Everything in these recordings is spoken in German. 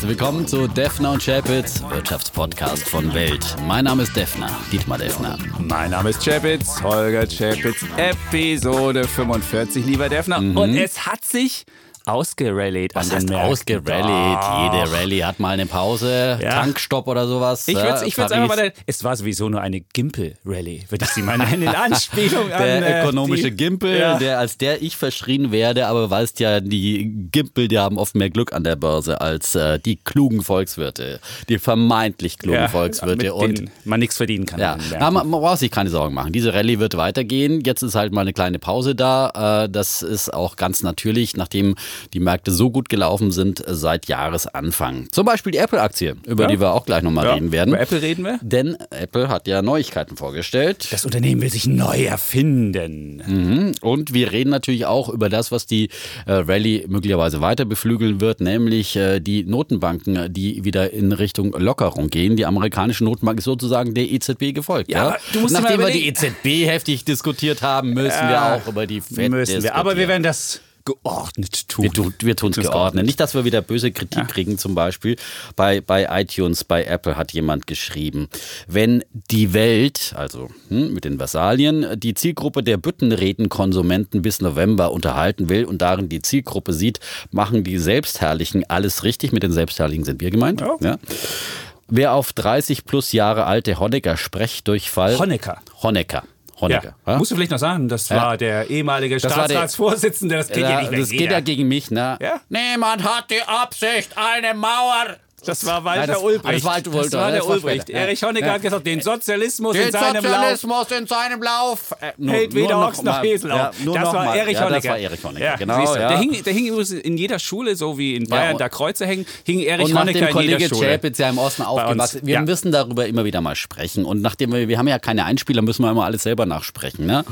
Herzlich willkommen zu Defner und Chapitz, Wirtschaftspodcast von Welt. Mein Name ist Defner, Dietmar Defner. Mein Name ist Chapitz, Holger Chapitz, Episode 45, lieber Defner. Mhm. Und es hat sich ausgerallyt an Was den heißt Märkten. ausgerallyt? Doch. Jede Rallye hat mal eine Pause, Ja. Tankstopp oder sowas. Ich würde ja, ich würd's einfach mal, es war sowieso nur eine Gimpel-Rallye, würde ich sie mal nennen, in Anspielung an Der äh, ökonomische die, Gimpel, Ja. der als der ich verschrien werde, aber weißt ja, die Gimpel, die haben oft mehr Glück an der Börse als äh, die klugen Volkswirte, die vermeintlich klugen ja, Volkswirte. Und man nichts verdienen kann. Ja, Na, man, man braucht sich keine Sorgen machen. Diese Rallye wird weitergehen. Jetzt ist halt mal eine kleine Pause da. Äh, Das ist auch ganz natürlich, nachdem die Märkte so gut gelaufen sind äh, seit Jahresanfang. Zum Beispiel die Apple-Aktie, über Ja. die wir auch gleich nochmal ja, reden werden. Über Apple reden wir. Denn Apple hat ja Neuigkeiten vorgestellt. Das Unternehmen will sich neu erfinden. Mhm. Und wir reden natürlich auch über das, was die äh, Rallye möglicherweise weiter beflügeln wird, nämlich äh, die Notenbanken, die wieder in Richtung Lockerung gehen. Die amerikanische Notenbank ist sozusagen der EZB gefolgt. Ja, aber du musst Nachdem wir die EZB heftig diskutiert haben, müssen wir auch über die FED Müssen wir. Aber wir diskutieren. werden das geordnet tun. Wir, tun, wir tun es Tun's geordnet. Nicht, dass wir wieder böse Kritik kriegen, zum Beispiel. Bei, bei iTunes, bei Apple hat jemand geschrieben, wenn die Welt, also hm, mit den Versalien, die Zielgruppe der Büttenredenkonsumenten bis November unterhalten will und darin die Zielgruppe sieht, machen die Selbstherrlichen alles richtig. Mit den Selbstherrlichen sind wir gemeint. Ja. Wer auf 30 plus Jahre alte Honecker Sprechdurchfall. Honecker. Honecker. Honecker. Ja. ja? Musst du vielleicht noch sagen, das war der ehemalige Das Staatsratsvorsitzende, das geht ja, nicht weg. das geht ja gegen mich, ne? Ja. Niemand hat die Absicht, eine Mauer. Das war Walter Nein, das- Ulbricht. das war Walter Ulbricht, Das war der das war Ulbricht. später. Erich Honecker Ja. hat gesagt, den Sozialismus in Den seinem Lauf Sozialismus in seinem Lauf. Äh, nur- hält weder Ochs noch Esel Ja, auf. nur das war. Erich ja, Honecker. Das war Erich Honecker, Ja, genau. ja. Der, hing, der hing übrigens in jeder Schule, so wie in Bayern da Kreuze hängen, hing Erich und Honecker in Kollege jeder Schule. Chapitz ja im Osten aufgewachsen wir ja. müssen darüber immer wieder mal sprechen. Und nachdem wir, wir haben ja keine Einspieler, müssen wir immer alles selber nachsprechen. Ne?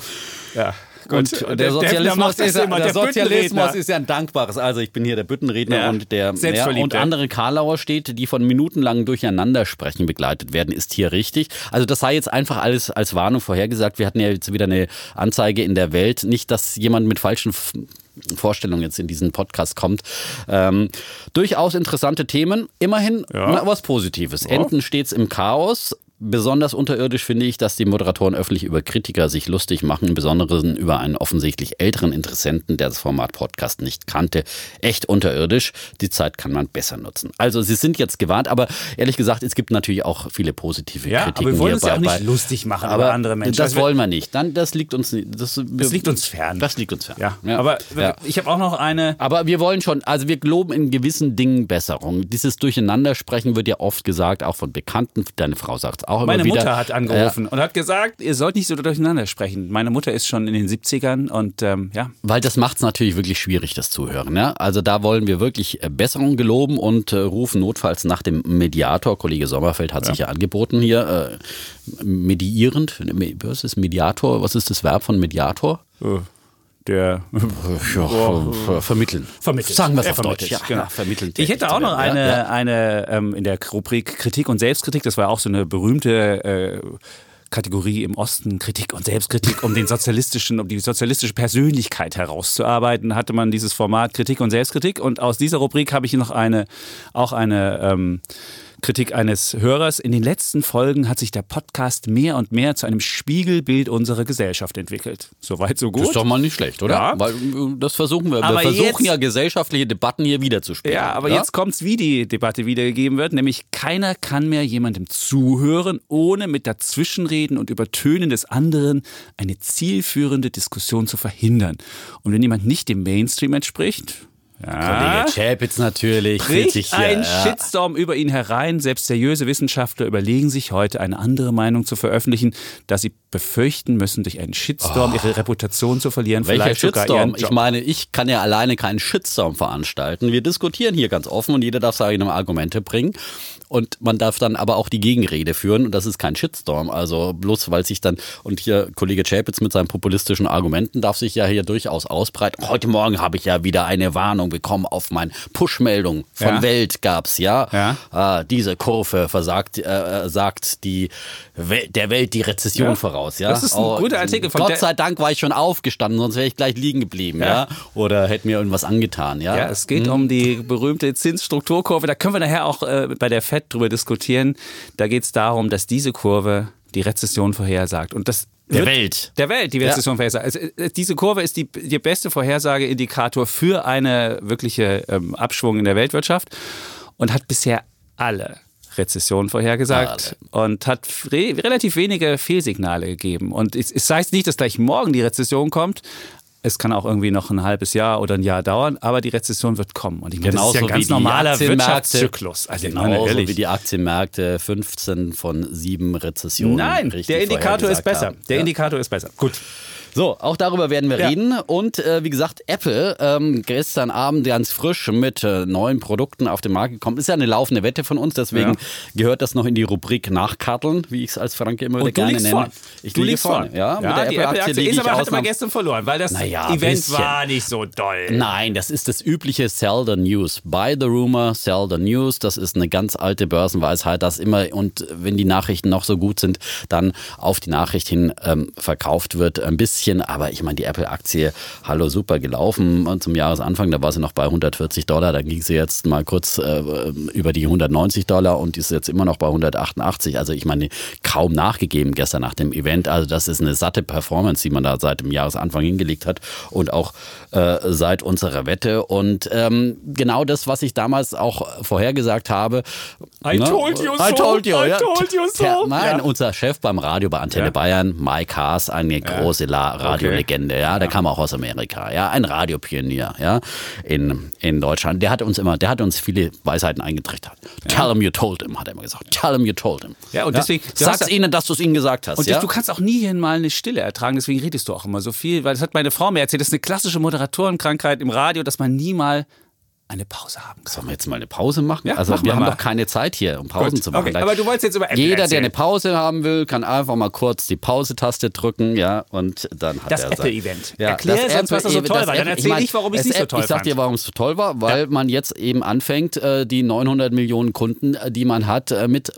Ja. Und Gut. der, Defner Sozialismus, ist, ja- der Sozialismus ist ja ein dankbares. Also ich bin hier der Büttenredner Ja, und der ja, und andere Karlauer steht, die von minutenlangen Durcheinandersprechen begleitet werden, ist hier richtig. Also das sei jetzt einfach alles als Warnung vorhergesagt. Wir hatten ja jetzt wieder eine Anzeige in der Welt. Nicht, dass jemand mit falschen Vorstellungen jetzt in diesen Podcast kommt. Ähm, durchaus interessante Themen. Immerhin Ja. na, was Positives. Enden stets im Chaos. Besonders unterirdisch finde ich, dass die Moderatoren öffentlich über Kritiker sich lustig machen, im Besonderen über einen offensichtlich älteren Interessenten, der das Format Podcast nicht kannte. Echt unterirdisch. Die Zeit kann man besser nutzen. Also sie sind jetzt gewarnt, aber ehrlich gesagt, es gibt natürlich auch viele positive Ja, Kritiken aber wir wollen uns ja auch nicht lustig machen aber über andere Menschen. Das Also wollen wir nicht. Dann, das liegt uns. Das, Das liegt uns fern. Das liegt uns fern. Ja, aber ja. ich habe auch noch eine. Aber wir wollen schon, also wir geloben in gewissen Dingen Besserung. Dieses Durcheinandersprechen wird ja oft gesagt, auch von Bekannten. Deine Frau sagt auch immer Meine wieder. Mutter hat angerufen und hat gesagt, ihr sollt nicht so durcheinander sprechen. Meine Mutter ist schon in den 70ern und ähm, ja, Weil das macht es natürlich wirklich schwierig, das Zuhören. Ja? Also da wollen wir wirklich äh, Besserung geloben und äh, rufen notfalls nach dem Mediator. Kollege Sommerfeld hat sich ja angeboten hier, äh, mediierend. Me- Was ist Mediator? Was ist das Verb von Mediator? Der Ja, ver- vermitteln. vermittelt. Sagen wir es auf vermittelt, Deutsch. Ja, genau. vermitteln. Ich hätte auch noch eine, Ja, ja. eine ähm, in der Rubrik Kritik und Selbstkritik. Das war auch so eine berühmte äh, Kategorie im Osten, Kritik und Selbstkritik, um den sozialistischen, um die sozialistische Persönlichkeit herauszuarbeiten, hatte man dieses Format Kritik und Selbstkritik. Und aus dieser Rubrik habe ich noch eine, auch eine ähm, Kritik eines Hörers. In den letzten Folgen hat sich der Podcast mehr und mehr zu einem Spiegelbild unserer Gesellschaft entwickelt. Soweit, so gut. Das ist doch mal nicht schlecht, oder? Ja. Weil äh, das versuchen wir. Aber wir versuchen jetzt- ja gesellschaftliche Debatten hier wiederzuspielen. Ja, aber jetzt kommt's, wie die Debatte wiedergegeben wird, nämlich keiner kann mehr jemandem zuhören, ohne mit Dazwischenreden und Übertönen des anderen eine zielführende Diskussion zu verhindern. Und wenn jemand nicht dem Mainstream entspricht, ja, Kollege Chapitz natürlich. fühlt sich bricht hier, ein ja. Shitstorm über ihn herein. Selbst seriöse Wissenschaftler überlegen sich heute, eine andere Meinung zu veröffentlichen, da sie befürchten müssen, durch einen Shitstorm ihre Reputation zu verlieren. Welcher vielleicht Shitstorm? Ich meine, ich kann ja alleine keinen Shitstorm veranstalten. Wir diskutieren hier ganz offen und jeder darf seine Argumente bringen. Und man darf dann aber auch die Gegenrede führen und das ist kein Shitstorm. Also bloß weil sich dann, und hier Kollege Chapitz mit seinen populistischen Argumenten darf sich ja hier durchaus ausbreiten. Heute Morgen habe ich ja wieder eine Warnung bekommen auf mein Push-Meldung von Ja. Welt gab's ja. Ja. Ah, diese Kurve versagt, äh, sagt die Wel der Welt die Rezession Ja. voraus. raus, ja. Das ist ein Oh, guter Artikel von Gott sei Dank war ich schon aufgestanden, sonst wäre ich gleich liegen geblieben, ja. Oder hätte mir irgendwas angetan, ja. Ja, es geht um die berühmte Zinsstrukturkurve. Da können wir nachher auch äh, bei der FED drüber diskutieren. Da geht es darum, dass diese Kurve die Rezession vorhersagt. Und das Der Welt. Der Welt, die Rezession vorhersagt. Also, äh, diese Kurve ist die, der beste Vorhersageindikator für eine wirkliche ähm, Abschwung in der Weltwirtschaft und hat bisher alle Rezessionen vorhergesagt und hat re relativ wenige Fehlsignale gegeben. Und es, es heißt nicht, dass gleich morgen die Rezession kommt. Es kann auch irgendwie noch ein halbes Jahr oder ein Jahr dauern, aber die Rezession wird kommen. Und ich meine, das ist ja ein Genauso ganz wie die normaler. Wirtschaftszyklus. Also meine, Genauso ehrlich. wie die Aktienmärkte 15 von 7 Rezessionen. Nein, richtig der Indikator ist besser. haben. Der ja. Indikator ist besser. Gut. So, auch darüber werden wir Ja. reden. Und äh, wie gesagt, Apple ähm, gestern Abend ganz frisch mit äh, neuen Produkten auf den Markt gekommen. Ist ja eine laufende Wette von uns, deswegen Ja. gehört das noch in die Rubrik Nachkarteln, wie ich es als Franke immer wieder gerne nenne. vorne. Ich du liege vorne. Ja, mit der Apple-Aktie Apple-Aktie liege ist ich aber, hat ausnahms- gestern verloren, weil das Naja, Event bisschen. war nicht so doll. Nein, das ist das übliche Sell the News. Buy the rumor, sell the news. Das ist eine ganz alte Börsenweisheit, dass immer und wenn die Nachrichten noch so gut sind, dann auf die Nachricht hin ähm, verkauft wird ein bisschen. Aber ich meine, die Apple-Aktie, hallo, super gelaufen und zum Jahresanfang, da war sie noch bei 140 Dollar, da ging sie jetzt mal kurz äh, über die 190 Dollar und ist jetzt immer noch bei 188. Also ich meine, kaum nachgegeben gestern nach dem Event. Also das ist eine satte Performance, die man da seit dem Jahresanfang hingelegt hat und auch äh, seit unserer Wette. Und ähm, genau das, was ich damals auch vorhergesagt habe. I told you I so, told you, I told you so. Ja, nein, Ja. unser Chef beim Radio bei Antenne Ja. Bayern, Mike Haas, eine große La Radiolegende, ja, der kam auch aus Amerika, ja, ein Radiopionier, ja, in, in Deutschland. Der hat uns immer, der hat uns viele Weisheiten eingetrichtert. Tell him you told him, hat er immer gesagt. Tell him you told him. Ja, und deswegen- sag's ja- ihnen, dass du es ihnen gesagt hast. Und ja? du kannst auch nie hier mal eine Stille ertragen, deswegen redest du auch immer so viel, weil das hat meine Frau mir erzählt, das ist eine klassische Moderatorenkrankheit im Radio, dass man nie mal eine Pause haben kann. Sollen wir jetzt mal eine Pause machen? Ja, also machen wir wir haben mal. doch keine Zeit hier, um Pausen Gut, zu machen. okay, aber du wolltest jetzt über Apple Jeder, der erzählen. eine Pause haben will, kann einfach mal kurz die Pause-Taste drücken, ja, und dann hat Das er sein- Apple-Event. Ja, Erklär das sonst, was da so Apple- toll das war. Dann Apple- erzähl mein, ich, warum ich es das nicht so toll Ich sag fand. dir, warum es so toll war, weil man jetzt eben anfängt, äh, die 900 Millionen Kunden, äh, die man hat, äh, mit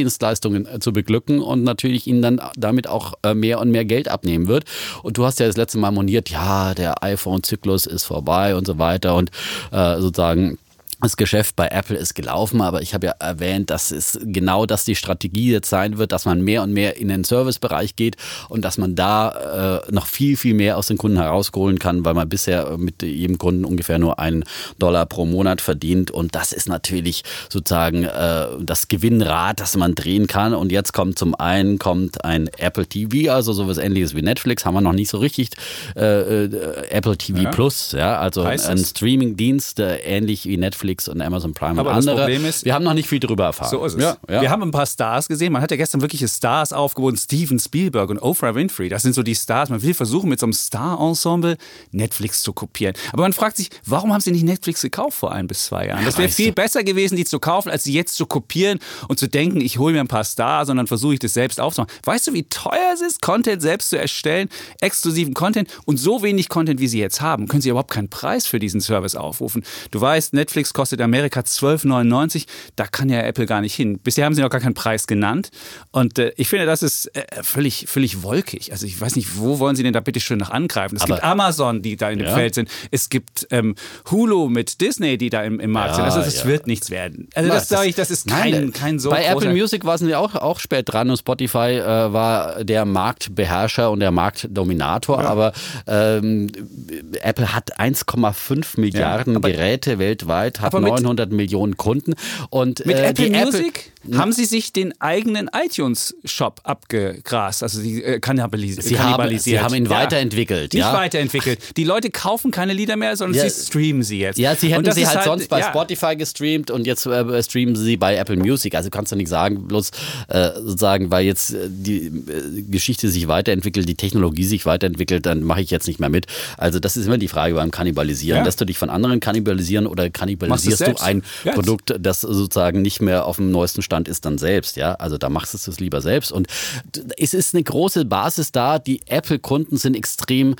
Service-Dienstleistungen zu beglücken und natürlich ihnen dann damit auch mehr und mehr Geld abnehmen wird. Und du hast ja das letzte Mal moniert, ja, der iPhone-Zyklus ist vorbei und so weiter und äh, sozusagen das Geschäft bei Apple ist gelaufen, aber ich habe ja erwähnt, dass es genau das die Strategie jetzt sein wird, dass man mehr und mehr in den Servicebereich geht und dass man da äh, noch viel, viel mehr aus den Kunden herausholen kann, weil man bisher mit jedem Kunden ungefähr nur einen Dollar pro Monat verdient. Und das ist natürlich sozusagen äh, das Gewinnrad, das man drehen kann. Und jetzt kommt zum einen kommt ein Apple TV, also sowas ähnliches wie Netflix, haben wir noch nicht so richtig äh, äh, Apple TV Ja. Plus, ja, also ein es? Streaming-Dienst, äh, ähnlich wie Netflix und Amazon Prime Aber und das andere. Problem ist- wir haben noch nicht viel darüber erfahren. So ist es. Ja, ja. Wir haben ein paar Stars gesehen. Man hat ja gestern wirkliche Stars aufgeboten. Steven Spielberg und Oprah Winfrey. Das sind so die Stars. Man will versuchen, mit so einem Star-Ensemble Netflix zu kopieren. Aber man fragt sich, warum haben sie nicht Netflix gekauft vor ein bis zwei Jahren? Das wäre viel besser gewesen, die zu kaufen, als sie jetzt zu kopieren und zu denken, ich hole mir ein paar Stars und dann versuche ich das selbst aufzumachen. Weißt du, wie teuer es ist, Content selbst zu erstellen, exklusiven Content und so wenig Content, wie sie jetzt haben, können sie überhaupt keinen Preis für diesen Service aufrufen. Du weißt, Netflix kostet Amerika 12,99. Da kann ja Apple gar nicht hin. Bisher haben sie noch gar keinen Preis genannt. Und äh, ich finde, das ist äh, völlig, völlig wolkig. Also ich weiß nicht, wo wollen sie denn da bitte schön noch angreifen? Es Aber- gibt Amazon, die da in dem Ja. Feld sind. Es gibt ähm, Hulu mit Disney, die da im, im Markt Ja, sind. Also das ja. wird nichts werden. Also Na, das sage ich, das ist kein, Nein, kein so Bei. Apple Music waren sie auch, auch spät dran und Spotify äh, war der Marktbeherrscher und der Marktdominator. Aber ähm, Apple hat 1,5 Milliarden Geräte weltweit, hat Aber mit- 900 Millionen Kunden. Und Mit äh, Apple die Music haben sie sich den eigenen iTunes-Shop abgegrast, also die äh, kannibalis Sie haben, kannibalisiert. sie haben ihn Ja. weiterentwickelt. Nicht ja? weiterentwickelt. Die Leute kaufen keine Lieder mehr, sondern Ja. sie streamen sie jetzt. Ja, sie hätten sie ist halt, sonst bei. Spotify gestreamt und jetzt äh, streamen sie bei Apple Music. Also kannst du nicht sagen, bloß äh, sozusagen, weil jetzt äh, die äh, Geschichte sich weiterentwickelt, die Technologie sich weiterentwickelt, dann mache ich jetzt nicht mehr mit. Also das ist immer die Frage beim Kannibalisieren. Lässt du dich von anderen kannibalisieren oder kannibalisierst du ein Ja. Produkt, das sozusagen nicht mehr auf dem neuesten Stand ist, dann selbst. Ja, also da machst du es lieber selbst. Und es ist eine große Basis da. Die Apple-Kunden sind extrem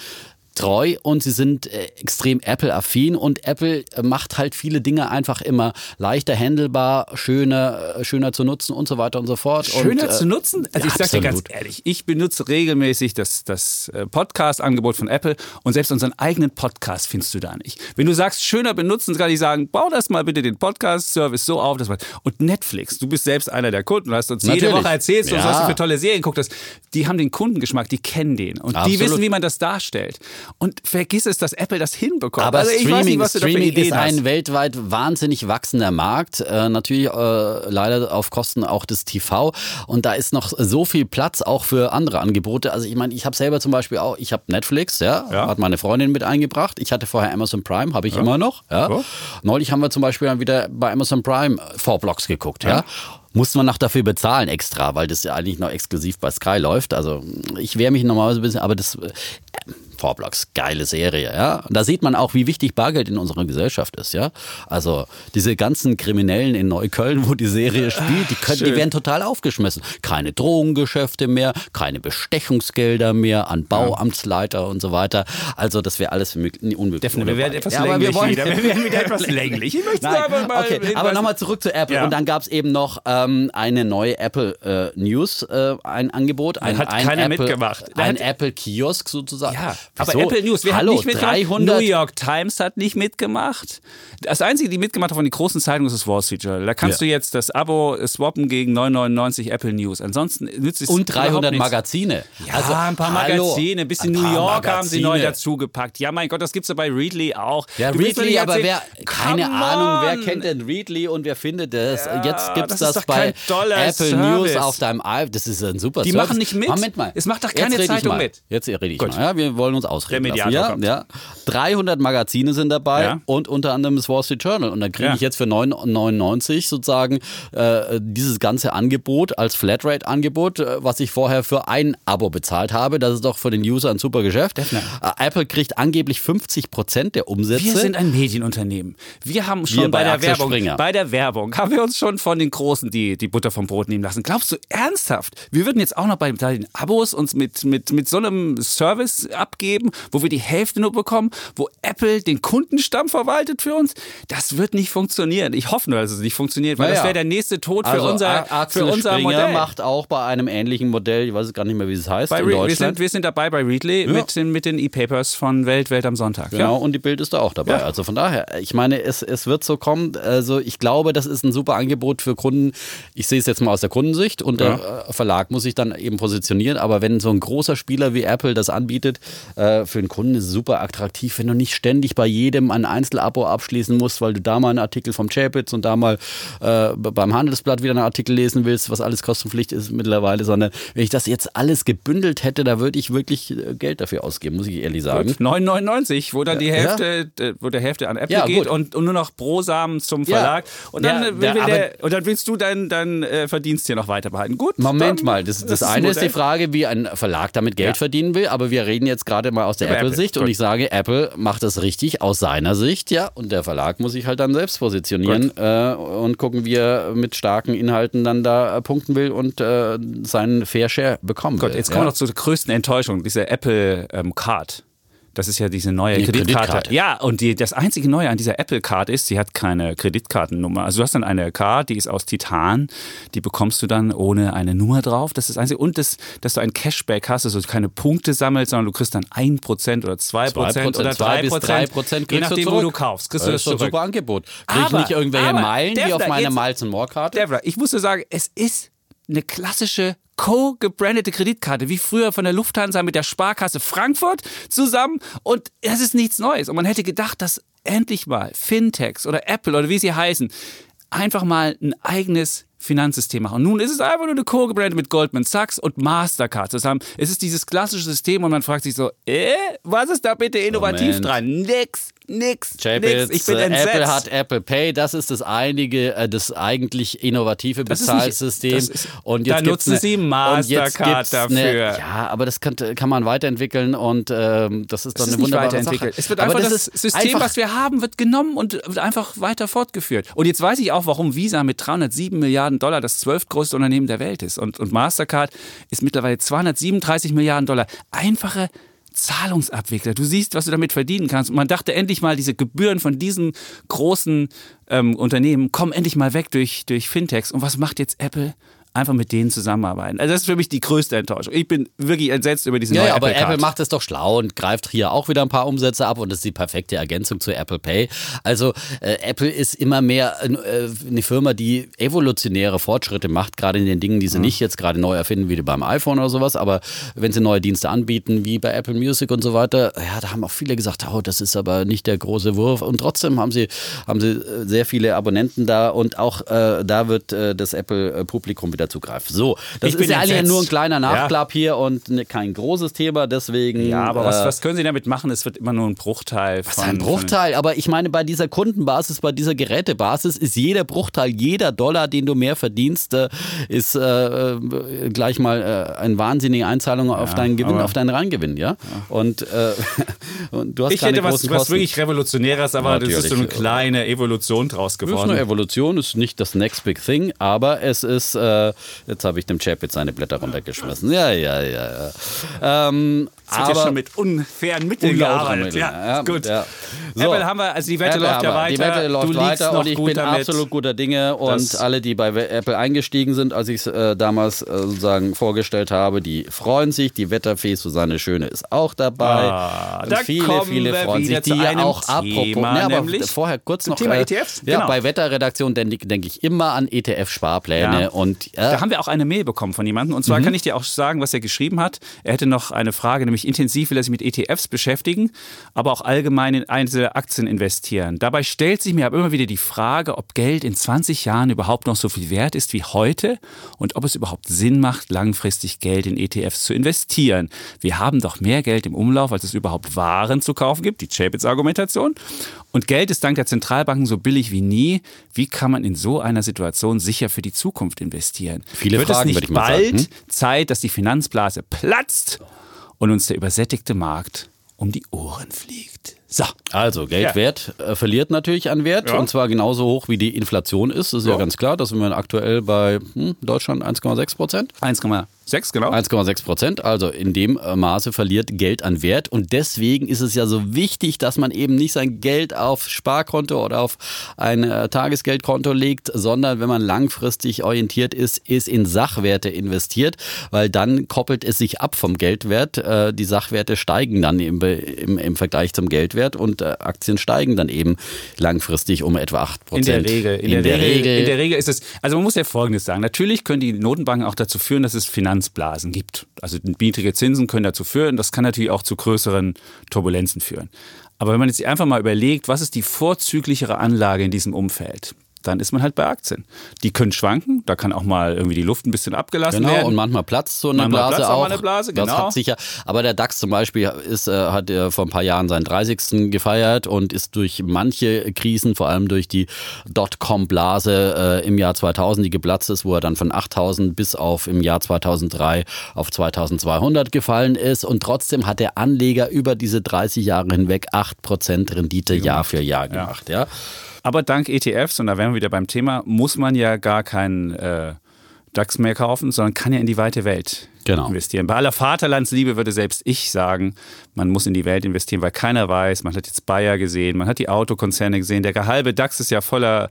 treu und sie sind äh, extrem Apple-affin und Apple äh, macht halt viele Dinge einfach immer leichter handelbar, schöner, äh, schöner zu nutzen und so weiter und so fort. Schöner und, äh, zu nutzen? Also ja, ich sag dir ganz ehrlich, ich benutze regelmäßig das, das äh, Podcast-Angebot von Apple und selbst unseren eigenen Podcast findest du da nicht. Wenn du sagst, schöner benutzen, kann ich sagen, bau das mal bitte den Podcast-Service so auf. Dass man, und Netflix, du bist selbst einer der Kunden, hast uns jede Natürlich. Woche erzählt, Ja. was du für tolle Serien guckt hast. Die haben den Kundengeschmack, die kennen den und die Absolut. wissen, wie man das darstellt. Und vergiss es, dass Apple das hinbekommt. Aber also ich weiß Streaming, nicht, Streaming ist hast. ein weltweit wahnsinnig wachsender Markt. Äh, natürlich äh, leider auf Kosten auch des TV. Und da ist noch so viel Platz auch für andere Angebote. Also ich meine, ich habe selber zum Beispiel auch, ich habe Netflix, ja, Ja. hat meine Freundin mit eingebracht. Ich hatte vorher Amazon Prime, habe ich immer noch. Ja. Ja. Neulich haben wir zum Beispiel dann wieder bei Amazon Prime Four Blocks geguckt, ja. Musste man noch dafür bezahlen extra, weil das ja eigentlich noch exklusiv bei Sky läuft. Also ich wehre mich normalerweise ein bisschen, aber das äh, Four Blocks, geile Serie, ja. Und da sieht man auch, wie wichtig Bargeld in unserer Gesellschaft ist, ja. Also diese ganzen Kriminellen in Neukölln, wo die Serie spielt, die, können, die werden total aufgeschmissen. Keine Drogengeschäfte mehr, keine Bestechungsgelder mehr an Bauamtsleiter und so weiter. Also das wäre alles möglich- unmöglich. Steffen, wir werden etwas Ja, aber länglich wir wollen- wieder. Wir werden wieder etwas länglich. Ich möchte Nein. aber mal okay, aber nochmal zurück zu Apple. Ja. Und dann gab es eben noch ähm, eine neue Apple äh, News, äh, ein Angebot. Ein, hat ein keiner Apple, mitgemacht. Ein hat- Apple Kiosk sozusagen. Ja, aber Wieso? Apple News, wir Hallo, haben nicht mitgemacht. 300 New York Times hat nicht mitgemacht. Das Einzige, die mitgemacht hat von den großen Zeitungen, ist das Wall Street Journal. Da kannst Ja. du jetzt das Abo swappen gegen 9,99 Apple News. Ansonsten nützt es und überhaupt 300 nichts. Magazine. Ja, Also, ein paar Magazine, ein bisschen ein New York haben sie neu Magazine. dazugepackt. Ja, mein Gott, das gibt's ja bei Readly auch. Ja, Du Readly, aber wer, keine Come Ahnung, wer kennt denn Readly und wer findet das? Jetzt gibt's das das, bei Apple Service. News auf deinem iPhone. Das ist ein super Die Service. machen nicht mit. Moment mal. Es macht doch keine Zeitung mit. Jetzt rede ich Gut. mal. Ja, wir wollen uns ausreden Der lassen. Ja, kommt. ja. 300 Magazine sind dabei Ja. und unter anderem das Wall Street Journal. Und dann kriege Ja. ich jetzt für 9,99 sozusagen äh, dieses ganze Angebot als Flatrate-Angebot, äh, was ich vorher für ein Abo bezahlt habe. Das ist doch für den User ein super Geschäft. Defner. Äh, Apple kriegt angeblich 50 Prozent der Umsätze. Wir sind ein Medienunternehmen. Wir haben schon Wir bei, bei der Axel Werbung, Springer. bei der Werbung haben wir uns schon von den Großen die, die Butter vom Brot nehmen lassen. Glaubst du ernsthaft? Wir würden jetzt auch noch bei den Abos uns mit, mit, mit so einem Service abgeben, wo wir die Hälfte nur bekommen, wo Apple den Kundenstamm verwaltet für uns? Das wird nicht funktionieren. Ich hoffe nur, dass es nicht funktioniert, weil Naja. das wäre der nächste Tod für Also, unser, Axel für unser Springer Modell. macht auch bei einem ähnlichen Modell, ich weiß gar nicht mehr, wie es heißt, bei in Re wir, Deutschland. sind, wir sind dabei bei Readly mit, den, mit den E-Papers von Welt, Welt am Sonntag. Genau, und die Bild ist da auch dabei. Ja. Also von daher, ich meine, es, es wird so kommen. Also ich glaube, das ist ein super Angebot für Kunden. Ich sehe es jetzt mal aus der Kundensicht und der äh, Verlag muss sich dann eben positionieren. Aber wenn so ein großer Spieler wie Apple das anbietet, äh, für den Kunden ist es super attraktiv, wenn du nicht ständig bei jedem ein Einzelabo abschließen musst, weil du da mal einen Artikel vom Chapitz und da mal äh, beim Handelsblatt wieder einen Artikel lesen willst, was alles kostenpflicht ist mittlerweile, sondern wenn ich das jetzt alles gebündelt hätte, da würde ich wirklich äh, Geld dafür ausgeben, muss ich ehrlich sagen. 9,99, wo dann die Ja. Hälfte, äh, wo der Hälfte an Apple Ja, geht und, und nur noch Brosamen zum Ja. Verlag. Und dann, Ja, äh, will, der- der, und dann willst du dein, dein äh, Verdienst hier noch weiter behalten. Gut. Moment dann, mal, das, das, ist eine ist die. Frage, wie ein Verlag damit Geld Ja. verdienen will, aber wir reden jetzt gerade mal aus der Apple-Sicht Apple, und ich sage, Apple macht das richtig aus seiner Sicht, ja, und der Verlag muss sich halt dann selbst positionieren äh, und gucken, wie er mit starken Inhalten dann da äh, punkten will und äh, seinen Fair Share bekommen Gott, will. jetzt kommen wir noch zur größten Enttäuschung, diese Apple ähm, Card. Das ist ja diese neue Die Kreditkarte. Kreditkarte. Ja, und die, das einzige Neue an dieser Apple Card ist, sie hat keine Kreditkartennummer. Also du hast dann eine Card, die ist aus Titan, die bekommst du dann ohne eine Nummer drauf. Das ist das einzige. Und das, dass du ein Cashback hast, also keine Punkte sammelst, sondern du kriegst dann 1% oder 2%, 2%, oder 2 3%, bis 3 Prozent je kriegst du nachdem, wo du kaufst. Kriegst du das das ist ein super Angebot. Krieg ich Aber- nicht irgendwelche aber, Meilen wie auf meiner Miles and More Karte? Devra, ich muss dir sagen, es ist eine klassische co-gebrandete Kreditkarte, wie früher von der Lufthansa mit der Sparkasse Frankfurt zusammen. Und das ist nichts Neues. Und man hätte gedacht, dass endlich mal Fintechs oder Apple oder wie sie heißen, einfach mal ein eigenes Finanzsystem machen. Und nun ist es einfach nur eine co-gebrandet mit Goldman Sachs und Mastercard zusammen. Es ist dieses klassische System und man fragt sich so, äh, was ist da bitte innovativ Moment. dran? Nix, nix, Chapitz, nix. Ich bin äh, entsetzt. Apple hat Apple Pay, das ist das einige, äh, das eigentlich innovative Das ist nicht- Bezahlsystem. das ist- und da jetzt gibt's nutzen eine- Sie Mastercard gibt's dafür. Eine, ja, aber das kann, kann man weiterentwickeln und ähm, das ist dann ist eine nicht wunderbare. Sache. Es wird aber einfach das das, ist System, einfach, was wir haben, wird genommen und wird einfach weiter fortgeführt. Und jetzt weiß ich auch, warum Visa mit 307 Milliarden Dollar das zwölftgrößte Unternehmen der Welt ist. Und, und Mastercard ist mittlerweile 237 Milliarden Dollar. Einfache Zahlungsabwickler. Du siehst, was du damit verdienen kannst. Und man dachte endlich mal, diese Gebühren von diesen großen ähm, Unternehmen kommen endlich mal weg durch, durch Fintechs. Und was macht jetzt Apple? Einfach mit denen zusammenarbeiten. Also das ist für mich die größte Enttäuschung. Ich bin wirklich entsetzt über diesen ja, neuen ja, aber Apple, Apple macht es doch schlau und greift hier auch wieder ein paar Umsätze ab und das ist die perfekte Ergänzung zu Apple Pay. Also äh, Apple ist immer mehr äh, eine Firma, die evolutionäre Fortschritte macht, gerade in den Dingen, die sie mhm. nicht jetzt gerade neu erfinden, wie beim iPhone oder sowas, aber wenn sie neue Dienste anbieten, wie bei Apple Music und so weiter, ja, da haben auch viele gesagt, oh, das ist aber nicht der große Wurf und trotzdem haben sie, haben sie äh, sehr viele Abonnenten da und auch äh, da wird äh, das Apple-Publikum wieder zugreifen. So, das ich ist ja eigentlich nur ein kleiner Nachklapp ja. hier und ne, kein großes Thema, deswegen. Ja, aber äh, was, was können Sie damit machen? Es wird immer nur ein Bruchteil. Von, was ein Bruchteil? Aber ich meine, bei dieser Kundenbasis, bei dieser Gerätebasis ist jeder Bruchteil, jeder Dollar, den du mehr verdienst, äh, ist äh, äh gleich mal äh, eine wahnsinnige Einzahlung auf ja, deinen Gewinn, auf deinen Reingewinn, ja? ja. Und, äh, und, du hast Ich hätte was, was wirklich Revolutionäres, aber Natürlich. das ist so eine kleine Evolution draus geworden. Das ist eine Evolution, ist nicht das Next Big Thing, aber es ist, jetzt habe ich dem Chap jetzt seine Blätter runtergeschmissen. Ja, ja, ja. ja. Ähm, das aber ja schon mit unfairen Mitteln gearbeitet. Mittel, ja, ja, gut. Ja. So. Apple haben wir, also die Wette Apple läuft ja weiter. Die Wette läuft du weiter und ich bin damit. absolut guter Dinge. Und alle, die bei Apple eingestiegen sind, als ich es äh, damals äh, sozusagen vorgestellt habe, die freuen sich. Die Wetterfee Susanne Schöne ist auch dabei. Ah, und viele, viele freuen sich. Die auch apropos. Ne, aber vorher kurz noch. Thema äh, ETFs? Ja, genau. bei Wetterredaktion denke denk ich immer an ETF-Sparpläne. Ja. Und, da haben wir auch eine Mail bekommen von jemandem. Und zwar mhm. kann ich dir auch sagen, was er geschrieben hat. Er hätte noch eine Frage, nämlich nämlich intensiv will er sich mit ETFs beschäftigen, aber auch allgemein in einzelne Aktien investieren. Dabei stellt sich mir aber immer wieder die Frage, ob Geld in 20 Jahren überhaupt noch so viel wert ist wie heute und ob es überhaupt Sinn macht, langfristig Geld in ETFs zu investieren. Wir haben doch mehr Geld im Umlauf, als es überhaupt Waren zu kaufen gibt, die Chapitz-Argumentation. Und Geld ist dank der Zentralbanken so billig wie nie. Wie kann man in so einer Situation sicher für die Zukunft investieren? Viele Wird Fragen, es nicht bald hm? Zeit, dass die Finanzblase platzt und uns der übersättigte Markt um die Ohren fliegt. So. Also, Geldwert ja. äh, verliert natürlich an Wert ja. und zwar genauso hoch wie die Inflation ist. Das ist ja, ja ganz klar. Da sind wir aktuell bei hm, Deutschland 1,6 Prozent. 1,6, genau. 1,6 Prozent. Also in dem äh, Maße verliert Geld an Wert und deswegen ist es ja so wichtig, dass man eben nicht sein Geld auf Sparkonto oder auf ein äh, Tagesgeldkonto legt, sondern wenn man langfristig orientiert ist, ist in Sachwerte investiert, weil dann koppelt es sich ab vom Geldwert. Äh, die Sachwerte steigen dann im, im, im Vergleich zum Geldwert und äh, Aktien steigen dann eben langfristig um etwa 8 Prozent. In der Regel. In, in der, der Regel, Regel. In der Regel ist es, also man muss ja Folgendes sagen. Natürlich können die Notenbanken auch dazu führen, dass es Finanzblasen gibt. Also niedrige Zinsen können dazu führen. Das kann natürlich auch zu größeren Turbulenzen führen. Aber wenn man jetzt einfach mal überlegt, was ist die vorzüglichere Anlage in diesem Umfeld? Dann ist man halt bei Aktien. Die können schwanken, da kann auch mal irgendwie die Luft ein bisschen abgelassen genau, werden. Genau, und manchmal platzt so eine manchmal Blase auch. auch eine Blase, genau. Das hat sicher, aber der DAX zum Beispiel ist, äh, hat äh, vor ein paar Jahren seinen 30. gefeiert und ist durch manche Krisen, vor allem durch die Dotcom-Blase äh, im Jahr 2000, die geplatzt ist, wo er dann von 8000 bis auf im Jahr 2003 auf 2200 gefallen ist und trotzdem hat der Anleger über diese 30 Jahre hinweg 8% Rendite Jahr für Jahr gemacht. Ja. ja. Aber dank ETFs, und da wären wir wieder beim Thema, muss man ja gar keinen äh, DAX mehr kaufen, sondern kann ja in die weite Welt genau. investieren. Bei aller Vaterlandsliebe würde selbst ich sagen, man muss in die Welt investieren, weil keiner weiß, man hat jetzt Bayer gesehen, man hat die Autokonzerne gesehen, der halbe DAX ist ja voller,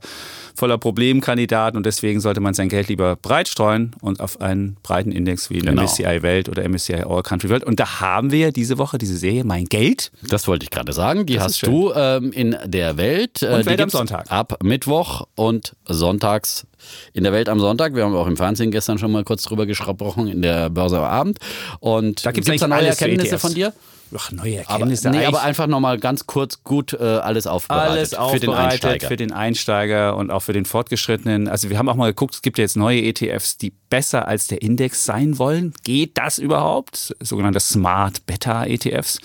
voller Problemkandidaten und deswegen sollte man sein Geld lieber breit streuen und auf einen breiten Index wie genau. MSCI Welt oder MSCI All Country World. Und da haben wir diese Woche diese Serie Mein Geld. Das wollte ich gerade sagen. Die das hast du ähm, in der Welt. Äh, und Welt am Sonntag. Ab Mittwoch und sonntags in der Welt am Sonntag. Wir haben auch im Fernsehen gestern schon mal kurz drüber gesprochen, in der Börse am Abend. Und da gibt es da neue Erkenntnisse von dir? Ach, neue Erkenntnisse. Aber, nee, aber einfach nochmal ganz kurz gut äh, alles aufbereitet. Alles aufbereitet für den, Einsteiger. für den Einsteiger und auch für den Fortgeschrittenen. Also wir haben auch mal geguckt, es gibt ja jetzt neue ETFs, die besser als der Index sein wollen. Geht das überhaupt? Sogenannte Smart Beta ETFs.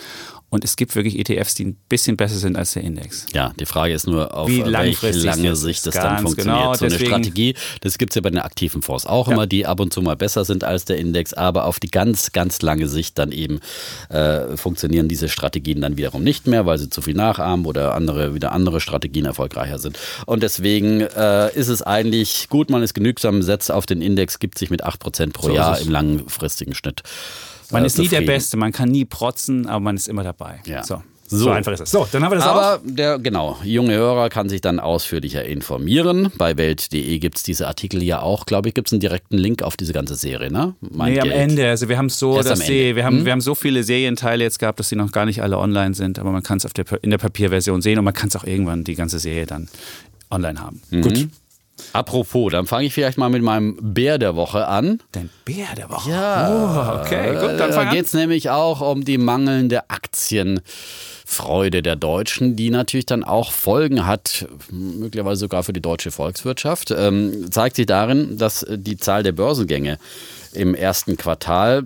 Und es gibt wirklich ETFs, die ein bisschen besser sind als der Index. Ja, die Frage ist nur, auf Wie welche lange Sicht das dann funktioniert. Genau, so eine Strategie, das gibt es ja bei den aktiven Fonds auch ja. immer, die ab und zu mal besser sind als der Index, aber auf die ganz, ganz lange Sicht dann eben äh, funktionieren diese Strategien dann wiederum nicht mehr, weil sie zu viel nachahmen oder andere wieder andere Strategien erfolgreicher sind. Und deswegen äh, ist es eigentlich gut, man ist genügsam, setzt auf den Index, gibt sich mit 8% pro so Jahr im langfristigen Schnitt Man äh, ist nie der. Beste, man kann nie protzen, aber man ist immer dabei. Ja. So. So. so einfach ist es. So, dann haben wir das auch. Aber der, genau, junge Hörer kann sich dann ausführlicher informieren. Bei Welt.de gibt es diese Artikel ja auch, glaube ich, gibt es einen direkten Link auf diese ganze Serie, ne? Mein Nee, am Geld. Ende. Also wir haben so, Erst dass am die, Ende. Hm? wir haben, wir haben so viele Serienteile jetzt gehabt, dass die noch gar nicht alle online sind, aber man kann es auf der, in der Papierversion sehen und man kann es auch irgendwann die ganze Serie dann online haben. Mhm. Gut. Apropos, dann fange ich vielleicht mal mit meinem Bär der Woche an. Dein Bär der Woche. Ja. Oh, okay, gut, dann Da fang an. geht es nämlich auch um die mangelnde Aktienfreude der Deutschen, die natürlich dann auch Folgen hat, möglicherweise sogar für die deutsche Volkswirtschaft. Ähm, zeigt sich darin, dass äh, die Zahl der Börsengänge im ersten Quartal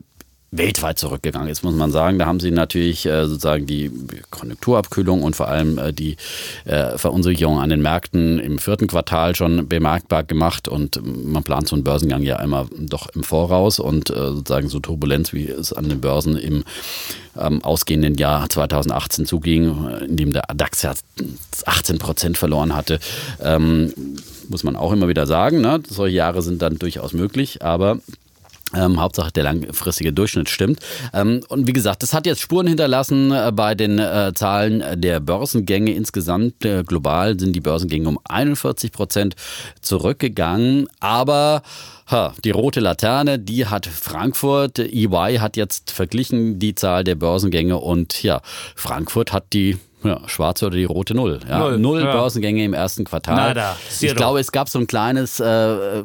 weltweit zurückgegangen ist, muss man sagen. Da haben sie natürlich äh, sozusagen die Konjunkturabkühlung und vor allem äh, die äh, Verunsicherung an den Märkten im vierten Quartal schon bemerkbar gemacht und ähm, man plant so einen Börsengang ja immer doch im Voraus und äh, sozusagen so Turbulenz, wie es an den Börsen im ähm, ausgehenden Jahr 2018 zuging, äh, in dem der DAX ja 18 Prozent verloren hatte, ähm, muss man auch immer wieder sagen. Ne? Solche Jahre sind dann durchaus möglich, aber ähm, Hauptsache der langfristige Durchschnitt stimmt. Ähm, und wie gesagt, das hat jetzt Spuren hinterlassen äh, bei den äh, Zahlen der Börsengänge. Insgesamt äh, global sind die Börsengänge um 41 Prozent zurückgegangen. Aber ha, die rote Laterne, die hat Frankfurt. EY hat jetzt verglichen die Zahl der Börsengänge und ja, Frankfurt hat die ja, schwarze oder die rote Null. Ja. Null, Null ja. Börsengänge im ersten Quartal. Nada, ich glaube, es gab so ein kleines äh,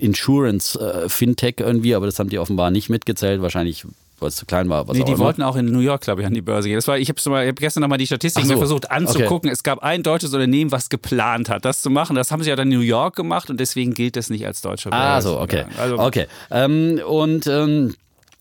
Insurance äh, Fintech irgendwie, aber das haben die offenbar nicht mitgezählt. Wahrscheinlich, weil es zu klein war. Was Nee, die immer. wollten auch in New York, glaube ich, an die Börse gehen. Das war, ich habe hab gestern nochmal die Statistiken so. versucht anzugucken. Es gab ein deutsches Unternehmen, was geplant hat, das zu machen. Das haben sie ja dann in New York gemacht und deswegen gilt das nicht als deutscher Ah, so, okay. Also, okay. Ähm, und ähm,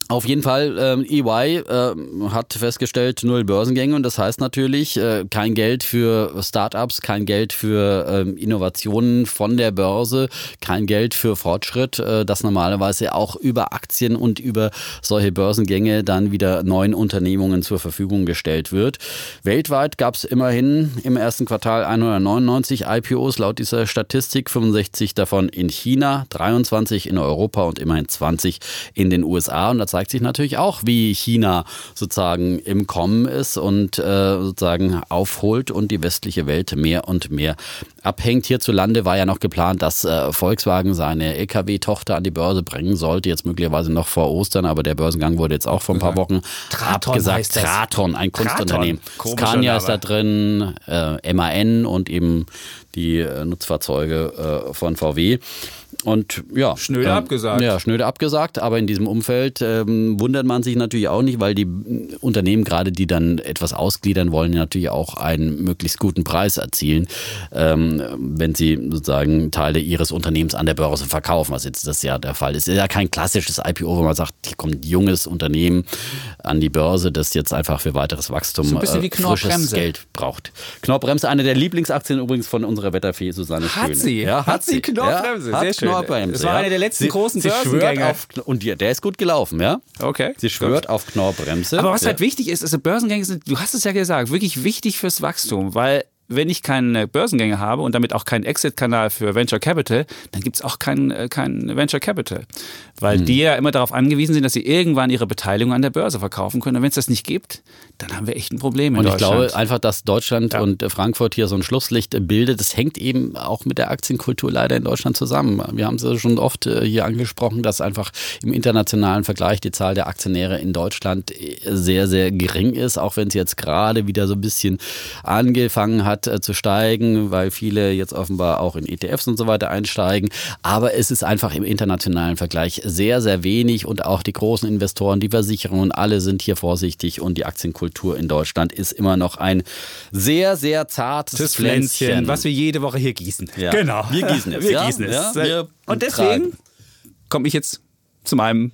auf jeden Fall, ähm, EY ähm, hat festgestellt, null Börsengänge und das heißt natürlich äh, kein Geld für Startups, kein Geld für ähm, Innovationen von der Börse, kein Geld für Fortschritt, äh, das normalerweise auch über Aktien und über solche Börsengänge dann wieder neuen Unternehmungen zur Verfügung gestellt wird. Weltweit gab es immerhin im ersten Quartal 199 IPOs laut dieser Statistik, 65 davon in China, 23 in Europa und immerhin 20 in den USA. Und da zeigt sich natürlich auch, wie China sozusagen im Kommen ist und äh, sozusagen aufholt und die westliche Welt mehr und mehr abhängt. Hierzulande war ja noch geplant, dass äh, Volkswagen seine LKW-Tochter an die Börse bringen sollte, jetzt möglicherweise noch vor Ostern, aber der Börsengang wurde jetzt auch vor ein paar Wochen Traton abgesagt. Traton, ein Kunstunternehmen. Komischer Scania ist da drin, äh, MAN und eben die äh, Nutzfahrzeuge äh, von VW. Und ja. Schnöde abgesagt. Ja, schnöde abgesagt. Aber in diesem Umfeld ähm, wundert man sich natürlich auch nicht, weil die äh, Unternehmen, gerade die dann etwas ausgliedern wollen, natürlich auch einen möglichst guten Preis erzielen, ähm, wenn sie sozusagen Teile ihres Unternehmens an der Börse verkaufen, was jetzt das ja der Fall ist. Ist ja kein klassisches IPO, wo man sagt, hier kommt ein junges Unternehmen an die Börse, das jetzt einfach für weiteres Wachstum So äh, frisches. Geld braucht. Knorrbremse, eine der Lieblingsaktien übrigens von unserer Wetterfee Susanne Hat Schöne. sie? Ja, Hat sie Knorr-Bremse? Ja, Sehr hat schön. Knorr-Bremse. Das war ja. einer der letzten sie, großen sie schwört Börsengänge. auf, Und die, der ist gut gelaufen, ja? Okay. Sie schwört auf Knorrbremse. Aber was ja. halt wichtig ist, also Börsengänge sind, du hast es ja gesagt, wirklich wichtig fürs Wachstum, weil wenn ich keine Börsengänge habe und damit auch keinen Exit-Kanal für Venture Capital, dann gibt es auch kein, äh, kein Venture Capital. Weil Hm. die ja immer darauf angewiesen sind, dass sie irgendwann ihre Beteiligung an der Börse verkaufen können. Und wenn es das nicht gibt, dann haben wir echt ein Problem in Und ich glaube einfach, dass Deutschland Ja. und Frankfurt hier so ein Schlusslicht bildet. Das hängt eben auch mit der Aktienkultur leider in Deutschland zusammen. Wir haben es schon oft äh, hier angesprochen, dass einfach im internationalen Vergleich die Zahl der Aktionäre in Deutschland äh, sehr, sehr gering ist, auch wenn es jetzt gerade wieder so ein bisschen angefangen hat äh, zu steigen, weil viele jetzt offenbar auch in ETFs und so weiter einsteigen. Aber es ist einfach im internationalen Vergleich sehr, sehr wenig und auch die großen Investoren, die Versicherungen, alle sind hier vorsichtig und die Aktienkultur in Deutschland ist immer noch ein sehr, sehr zartes das Pflänzchen. Pflänzchen, was wir jede Woche hier gießen. Ja. Genau. Wir gießen es, Wir ja? gießen es. Ja, wir Und deswegen komme ich jetzt zu meinem,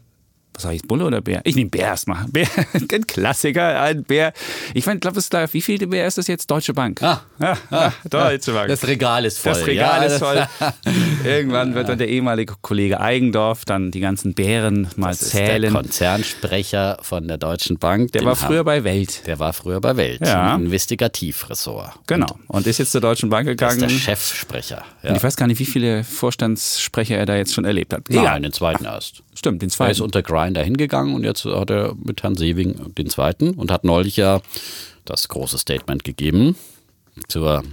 was sag ich, Bulle oder Bär? Ich nehme Bär erstmal. Bär, ein Klassiker, ein Bär. Ich glaube, es ist da, wie viel Bär ist das jetzt? Deutsche Bank. Ah. Ja, ja, Deutsche Bank. Das Regal ist voll. Das Regal ja. ist voll. irgendwann wird dann der ehemalige Kollege Eigendorf dann die ganzen Bären mal Das ist der zählen. Konzernsprecher von der Deutschen Bank. Der war früher bei Welt. Der war früher bei Welt. Ja. Im Investigativressort. Genau. Und ist jetzt zur Deutschen Bank Das ist gegangen. der Chefsprecher. Ja. Und ich weiß gar nicht, wie viele Vorstandssprecher er da jetzt schon erlebt hat. Nein, den zweiten erst. Stimmt, den Er ist zweiten. unter Grinder hingegangen und jetzt hat er mit Herrn Sewing den zweiten und hat neulich ja das große Statement gegeben zur,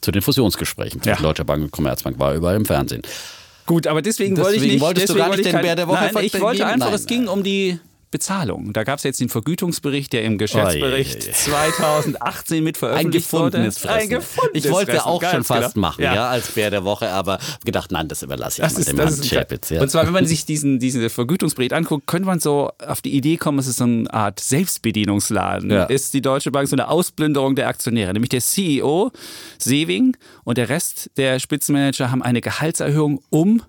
zu den Fusionsgesprächen zwischen Ja. Deutscher Bank und Commerzbank, war überall im Fernsehen. Gut, aber deswegen, wollte ich Deswegen nicht. wolltest du deswegen gar wollte nicht ich den Bär der Woche Nein, ich wollte einfach, Nein, es ging um die Bezahlung. Da gab es jetzt den Vergütungsbericht, der im Geschäftsbericht Oje. 2018 mit Ein veröffentlicht wurde. gefundenes Fressen. Ein gefundenes ich wollte Fressen, auch schon fast genau. machen, ja. als Bär der Woche, aber gedacht, nein, das überlasse ich Das mal ist, dem das Herrn ist Chapitz. Ja. Und zwar, wenn man sich diesen, diesen Vergütungsbericht anguckt, könnte man so auf die Idee kommen, es ist so eine Art Selbstbedienungsladen. Ja. Ist die Deutsche Bank so eine Ausplünderung der Aktionäre. Nämlich der CEO, Sewing und der Rest der Spitzenmanager haben eine Gehaltserhöhung um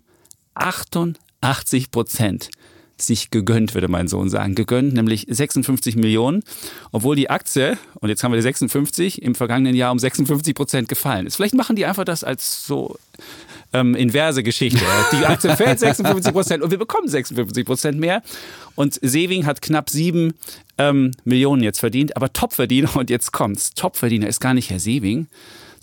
88 Prozent sich gegönnt, würde mein Sohn sagen. Gegönnt, nämlich 56 Millionen, obwohl die Aktie, und jetzt haben wir die 56, im vergangenen Jahr um 56 Prozent gefallen ist. Vielleicht machen die einfach das als so ähm, inverse Geschichte. Die Aktie fällt 56 Prozent und wir bekommen 56 Prozent mehr. Und Sewing hat knapp sieben ähm, Millionen jetzt verdient, aber Topverdiener, und jetzt kommt's, Topverdiener ist gar nicht Herr Sewing,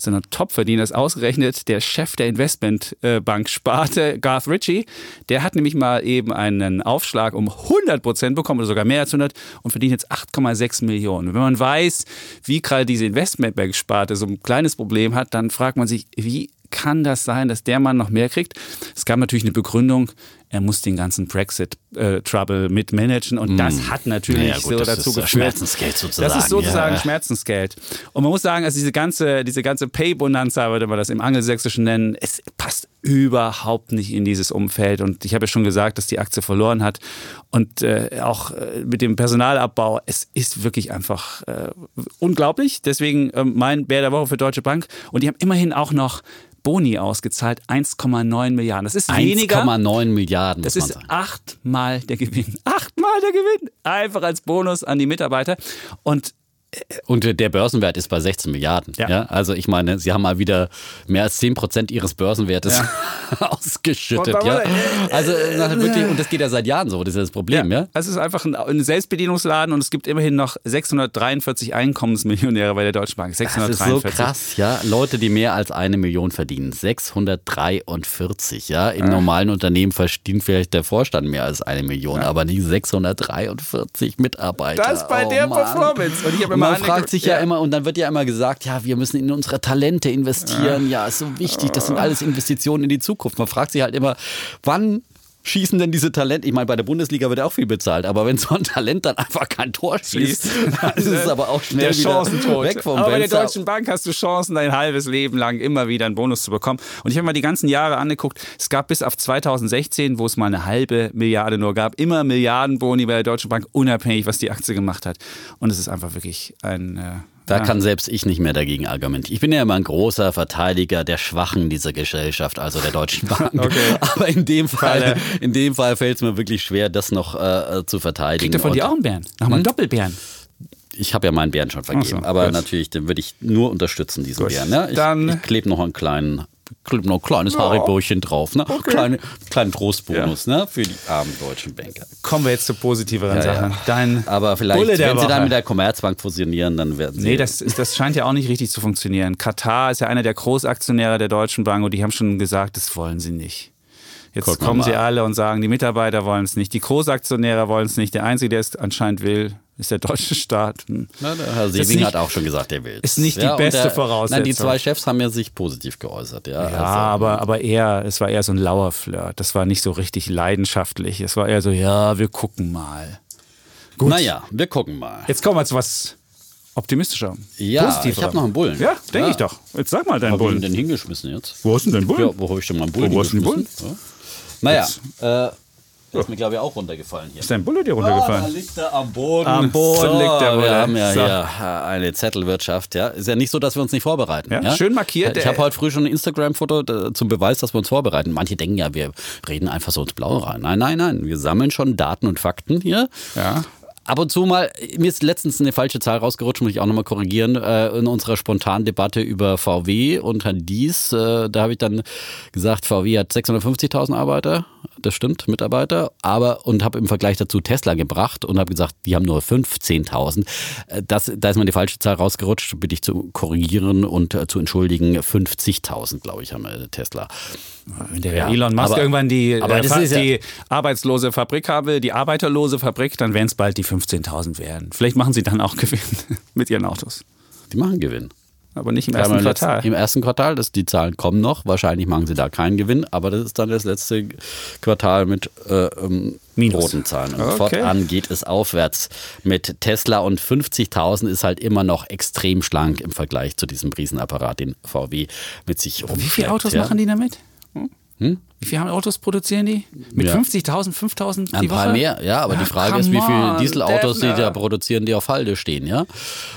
sondern Topverdiener ist ausgerechnet der Chef der Investmentbank-Sparte, Garth Ritchie. Der hat nämlich mal eben einen Aufschlag um 100 Prozent bekommen oder sogar mehr als 100 und verdient jetzt 8,6 Millionen. Wenn man weiß, wie gerade diese Investmentbank-Sparte so ein kleines Problem hat, dann fragt man sich, wie kann das sein, dass der Mann noch mehr kriegt? Es gab natürlich eine Begründung, er muss den ganzen Brexit-Trouble mitmanagen und das hat natürlich Naja, gut, so das dazu ist, äh, geführt. Schmerzensgeld Das sozusagen, ist sozusagen ja. Schmerzensgeld. Und man muss sagen, also diese ganze, diese ganze Pay-Bonanza, würde man das im Angelsächsischen nennen, es passt überhaupt nicht in dieses Umfeld. Und ich habe ja schon gesagt, dass die Aktie verloren hat. Und äh, auch äh, mit dem Personalabbau, es ist wirklich einfach äh, unglaublich. Deswegen ähm, mein Bär der Woche für Deutsche Bank. Und die haben immerhin auch noch Boni ausgezahlt, 1,9 Milliarden. Das ist weniger. 1,9 Milliarden, muss Das ist achtmal der Gewinn. Achtmal der Gewinn. Einfach als Bonus an die Mitarbeiter. Und Und der Börsenwert ist bei 16 Milliarden. Ja. Ja. Also ich meine, sie haben mal wieder mehr als 10 Prozent ihres Börsenwertes ausgeschüttet. Und Ja. Also äh, wirklich, und das geht ja seit Jahren so, das ist das Problem. Ja. Es ist einfach ein, Selbstbedienungsladen und es gibt immerhin noch 643 Einkommensmillionäre bei der Deutschen Bank. Das ist 643. so krass, ja. Leute, die mehr als eine Million verdienen. 643, ja. Im normalen Unternehmen verdient vielleicht der Vorstand mehr als eine Million, aber nicht 643 Mitarbeiter. Das bei oh, der Mann. Performance. Und ich habe immer man fragt sich ja. Ja. immer, und dann wird ja immer gesagt, ja, wir müssen in unsere Talente investieren. Ja, ist so wichtig. Das sind alles Investitionen in die Zukunft. Man fragt sich halt immer, wann schießen denn diese Talente? Ich meine, bei der Bundesliga wird auch viel bezahlt, aber wenn so ein Talent dann einfach kein Tor schießt, dann ist es aber auch schnell der wieder weg vom Aber bei der. Deutschen Bank hast du Chancen, dein halbes Leben lang immer wieder einen Bonus zu bekommen. Und ich habe mal die ganzen Jahre angeguckt. Es gab bis auf 2016, wo es mal eine halbe Milliarde nur gab, immer Milliardenboni bei der Deutschen Bank, unabhängig, was die Aktie gemacht hat. Und es ist einfach wirklich ein. Äh, Da ja. kann selbst ich nicht mehr dagegen argumentieren. Ich bin ja immer ein großer Verteidiger der Schwachen dieser Gesellschaft, also der Deutschen Bank. Okay. Aber in dem Fall, Falle. in dem Fall fällt es mir wirklich schwer, das noch äh, zu verteidigen. Kriegt er von dir auch einen Bären? Nochmal einen Doppelbären. Ich habe ja meinen Bären schon vergeben, so, aber gut. natürlich, den würde ich nur unterstützen, diesen Gut. Bären. Ne? Ich, Dann- ich klebe noch einen kleinen, noch ein kleines Haribürchen drauf, ne? Kleine, kleinen Trostbonus, ne? Für die armen deutschen Banker. Kommen wir jetzt zu positiveren Ja, Sachen. ja. Dein Aber vielleicht, Bulle der wenn sie Woche. dann mit der Commerzbank fusionieren, dann werden sie. Nee, das, ist, das scheint ja auch nicht richtig zu funktionieren. Katar ist ja einer der Großaktionäre der Deutschen Bank und die haben schon gesagt, das wollen sie nicht. Jetzt wir kommen sie alle und sagen, die Mitarbeiter wollen es nicht, die Großaktionäre wollen es nicht. Der Einzige, der es anscheinend will, ist der deutsche Staat. Hm. Na, der Herr ist Sewing nicht- hat auch schon gesagt, er will. ist nicht die und beste der, Voraussetzung. Nein, die zwei Chefs haben ja sich positiv geäußert. Ja, Ja, also, aber, aber eher, es war eher so ein lauer Flirt. Das war nicht so richtig leidenschaftlich. Es war eher so, ja, wir gucken mal. Gut. Naja, wir gucken mal. Jetzt kommen wir zu was optimistischer. Ja, positiver. ich habe noch einen Bullen. Ja, denke Ja. ich doch. Jetzt sag mal deinen Wo habe ich ihn Bullen. denn hingeschmissen jetzt? Wo hast du denn deinen Bullen? Ja, wo habe ich denn meinen Bullen Wo hast du den hingeschmissen? Ja. Naja, äh, der ist mir glaube ich auch runtergefallen hier. Ist dein Bulle dir Ah, da runtergefallen? liegt er am Boden. Am Boden liegt der Bulle. Wir haben ja So. hier äh, eine Zettelwirtschaft. Ja, ist ja nicht so, dass wir uns nicht vorbereiten. Ja, schön markiert. Ich habe heute früh schon ein Instagram-Foto äh, zum Beweis, dass wir uns vorbereiten. Manche denken ja, wir reden einfach so ins Blaue rein. Nein, nein, nein. Wir sammeln schon Daten und Fakten hier. Ja. Ab und zu mal, mir ist letztens eine falsche Zahl rausgerutscht, muss ich auch nochmal korrigieren, äh, in unserer spontanen Debatte über VW und Herrn Dies. Äh, da habe ich dann gesagt, VW hat 650.000 Arbeiter, das stimmt, Mitarbeiter, aber und habe im Vergleich dazu Tesla gebracht und habe gesagt, die haben nur 15.000. Äh, das, da ist mir die falsche Zahl rausgerutscht, bitte ich zu korrigieren und äh, zu entschuldigen. 50.000, glaube ich, haben wir Tesla. Wenn der ja, Elon Musk aber, irgendwann die, äh, ist ja- die arbeitslose Fabrik habe, die arbeiterlose Fabrik, dann werden es bald die 15.000 werden. Vielleicht machen sie dann auch Gewinn mit ihren Autos. Die machen Gewinn. Aber nicht im Ja, ersten Quartal. Im ersten Quartal, das, die Zahlen kommen noch. Wahrscheinlich machen sie da keinen Gewinn, aber das ist dann das letzte Quartal mit äh, ähm, roten Zahlen. Und Okay. fortan geht es aufwärts mit Tesla und 50.000 ist halt immer noch extrem schlank im Vergleich zu diesem Riesenapparat, den VW mit sich rumschleppt. Wie viele Autos ja. machen die damit? Hm? Wie viele Autos produzieren die? Mit Ja. 50.000, 5.000 Ein die paar Woche? mehr, ja, aber die Ja, Frage ist, wie viele Dieselautos sie da produzieren, die auf Halde stehen, ja?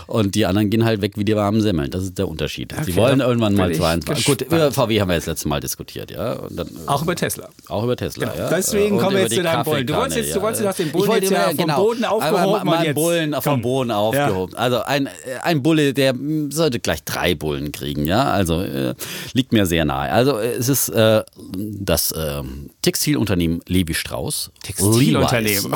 Und die anderen gehen halt weg wie die warmen Semmeln. Das ist der Unterschied. sie Okay, wollen da irgendwann mal bin ich 22. Gut, über VW haben wir jetzt letztes Mal diskutiert, ja? Und dann, Auch über Tesla. Auch über Tesla, ja. Deswegen Und kommen wir jetzt die zu deinem Bullen. Du wolltest jetzt- du wolltest jetzt den Bullen Ich wollte jetzt ja vom Boden aufgehoben Mein Bullen vom komm. Boden aufgehoben. Also ein, ein Bulle, der mm, sollte gleich drei Bullen kriegen, ja. Also äh, liegt mir sehr nahe. Also äh, es ist äh, das äh, Textilunternehmen Levi Strauss. Textilunternehmen.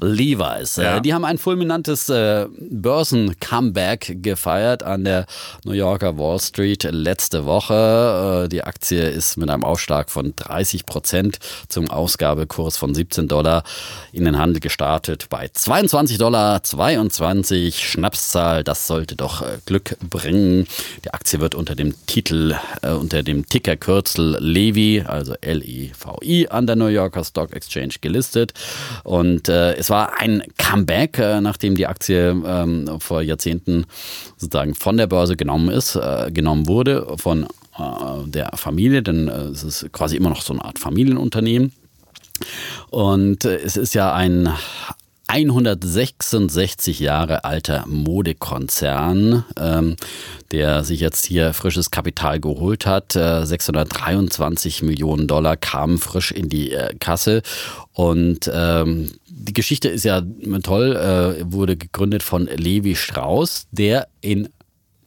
Levi's. Levi's. Ja. Äh, die haben ein fulminantes äh, Börsen-Comeback gefeiert an der New Yorker Wall Street letzte Woche. Äh, die Aktie ist mit einem Aufschlag von 30 Prozent zum Ausgabekurs von 17 Dollar in den Handel gestartet bei 22 Dollar 22 Schnapszahl. Das sollte doch äh, Glück bringen. Die Aktie wird unter dem Titel, äh, unter dem Tickerkürzel Levi, also L-E-V-I, an der New Yorker Stock Exchange gelistet. Und äh, es war ein Comeback, äh, nachdem die Aktie ähm, vor Jahrzehnten sozusagen von der Börse genommen ist, äh, genommen wurde von äh, der Familie, denn äh, es ist quasi immer noch so eine Art Familienunternehmen. Und äh, es ist ja ein 166 Jahre alter Modekonzern, ähm, der sich jetzt hier frisches Kapital geholt hat. Äh, 623 Millionen Dollar kamen frisch in die äh, Kasse. Und ähm, die Geschichte ist ja toll, äh, wurde gegründet von Levi Strauss, der in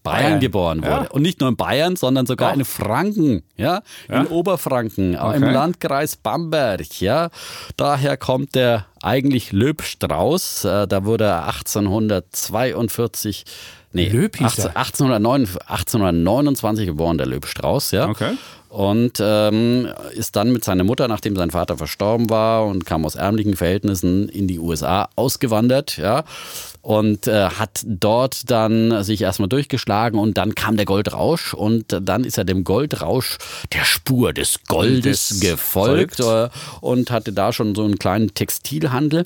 Bayern, Bayern. geboren wurde. Ja. Und nicht nur in Bayern, sondern sogar Doch. in Franken, ja, Ja? in Oberfranken, im Okay. Landkreis Bamberg, ja. Daher kommt der eigentlich Löb-Strauß, äh, da wurde er 1842 Nee, Löb hieß 18, er. 1809, 1829 geboren, der Löb Strauß, ja. Okay. Und ähm, ist dann mit seiner Mutter, nachdem sein Vater verstorben war und kam aus ärmlichen Verhältnissen in die USA ausgewandert, ja. Und äh, hat dort dann sich erstmal durchgeschlagen und dann kam der Goldrausch und dann ist er dem Goldrausch der Spur des Goldes Des gefolgt äh, und hatte da schon so einen kleinen Textilhandel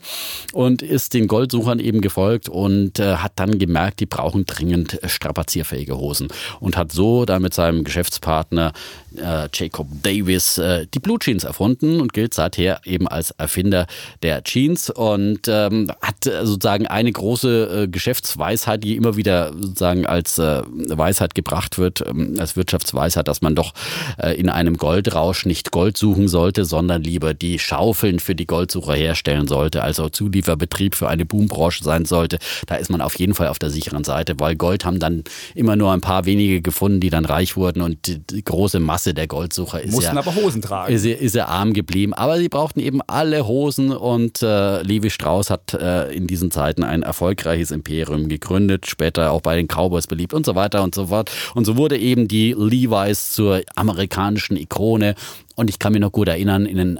und ist den Goldsuchern eben gefolgt und äh, hat dann gemerkt, die brauchen dringend strapazierfähige Hosen und hat so dann mit seinem Geschäftspartner äh, Jacob Davis äh, die Blue Jeans erfunden und gilt seither eben als Erfinder der Jeans und ähm, hat äh, sozusagen eine große äh, Geschäftsweisheit, die immer wieder sozusagen als äh, Weisheit gebracht wird, ähm, als Wirtschaftsweisheit, dass man doch äh, in einem Goldrausch nicht Gold suchen sollte, sondern lieber die Schaufeln für die Goldsucher herstellen sollte, also Zulieferbetrieb für eine Boombranche sein sollte. Da ist man auf jeden Fall auf der sicheren Seite, weil Gold haben dann immer nur ein paar wenige gefunden, die dann reich wurden und die, die große Masse der Goldsucher ist Mussten ja, aber Hosen tragen. ist, ist er arm geblieben. Aber sie brauchten eben alle Hosen und äh, Levi Strauss hat äh, in diesen Zeiten ein erfolgreiches Imperium gegründet, später auch bei den Cowboys beliebt und so weiter und so fort. Und so wurde eben die Levi's zur amerikanischen Ikone. Und ich kann mich noch gut erinnern, in den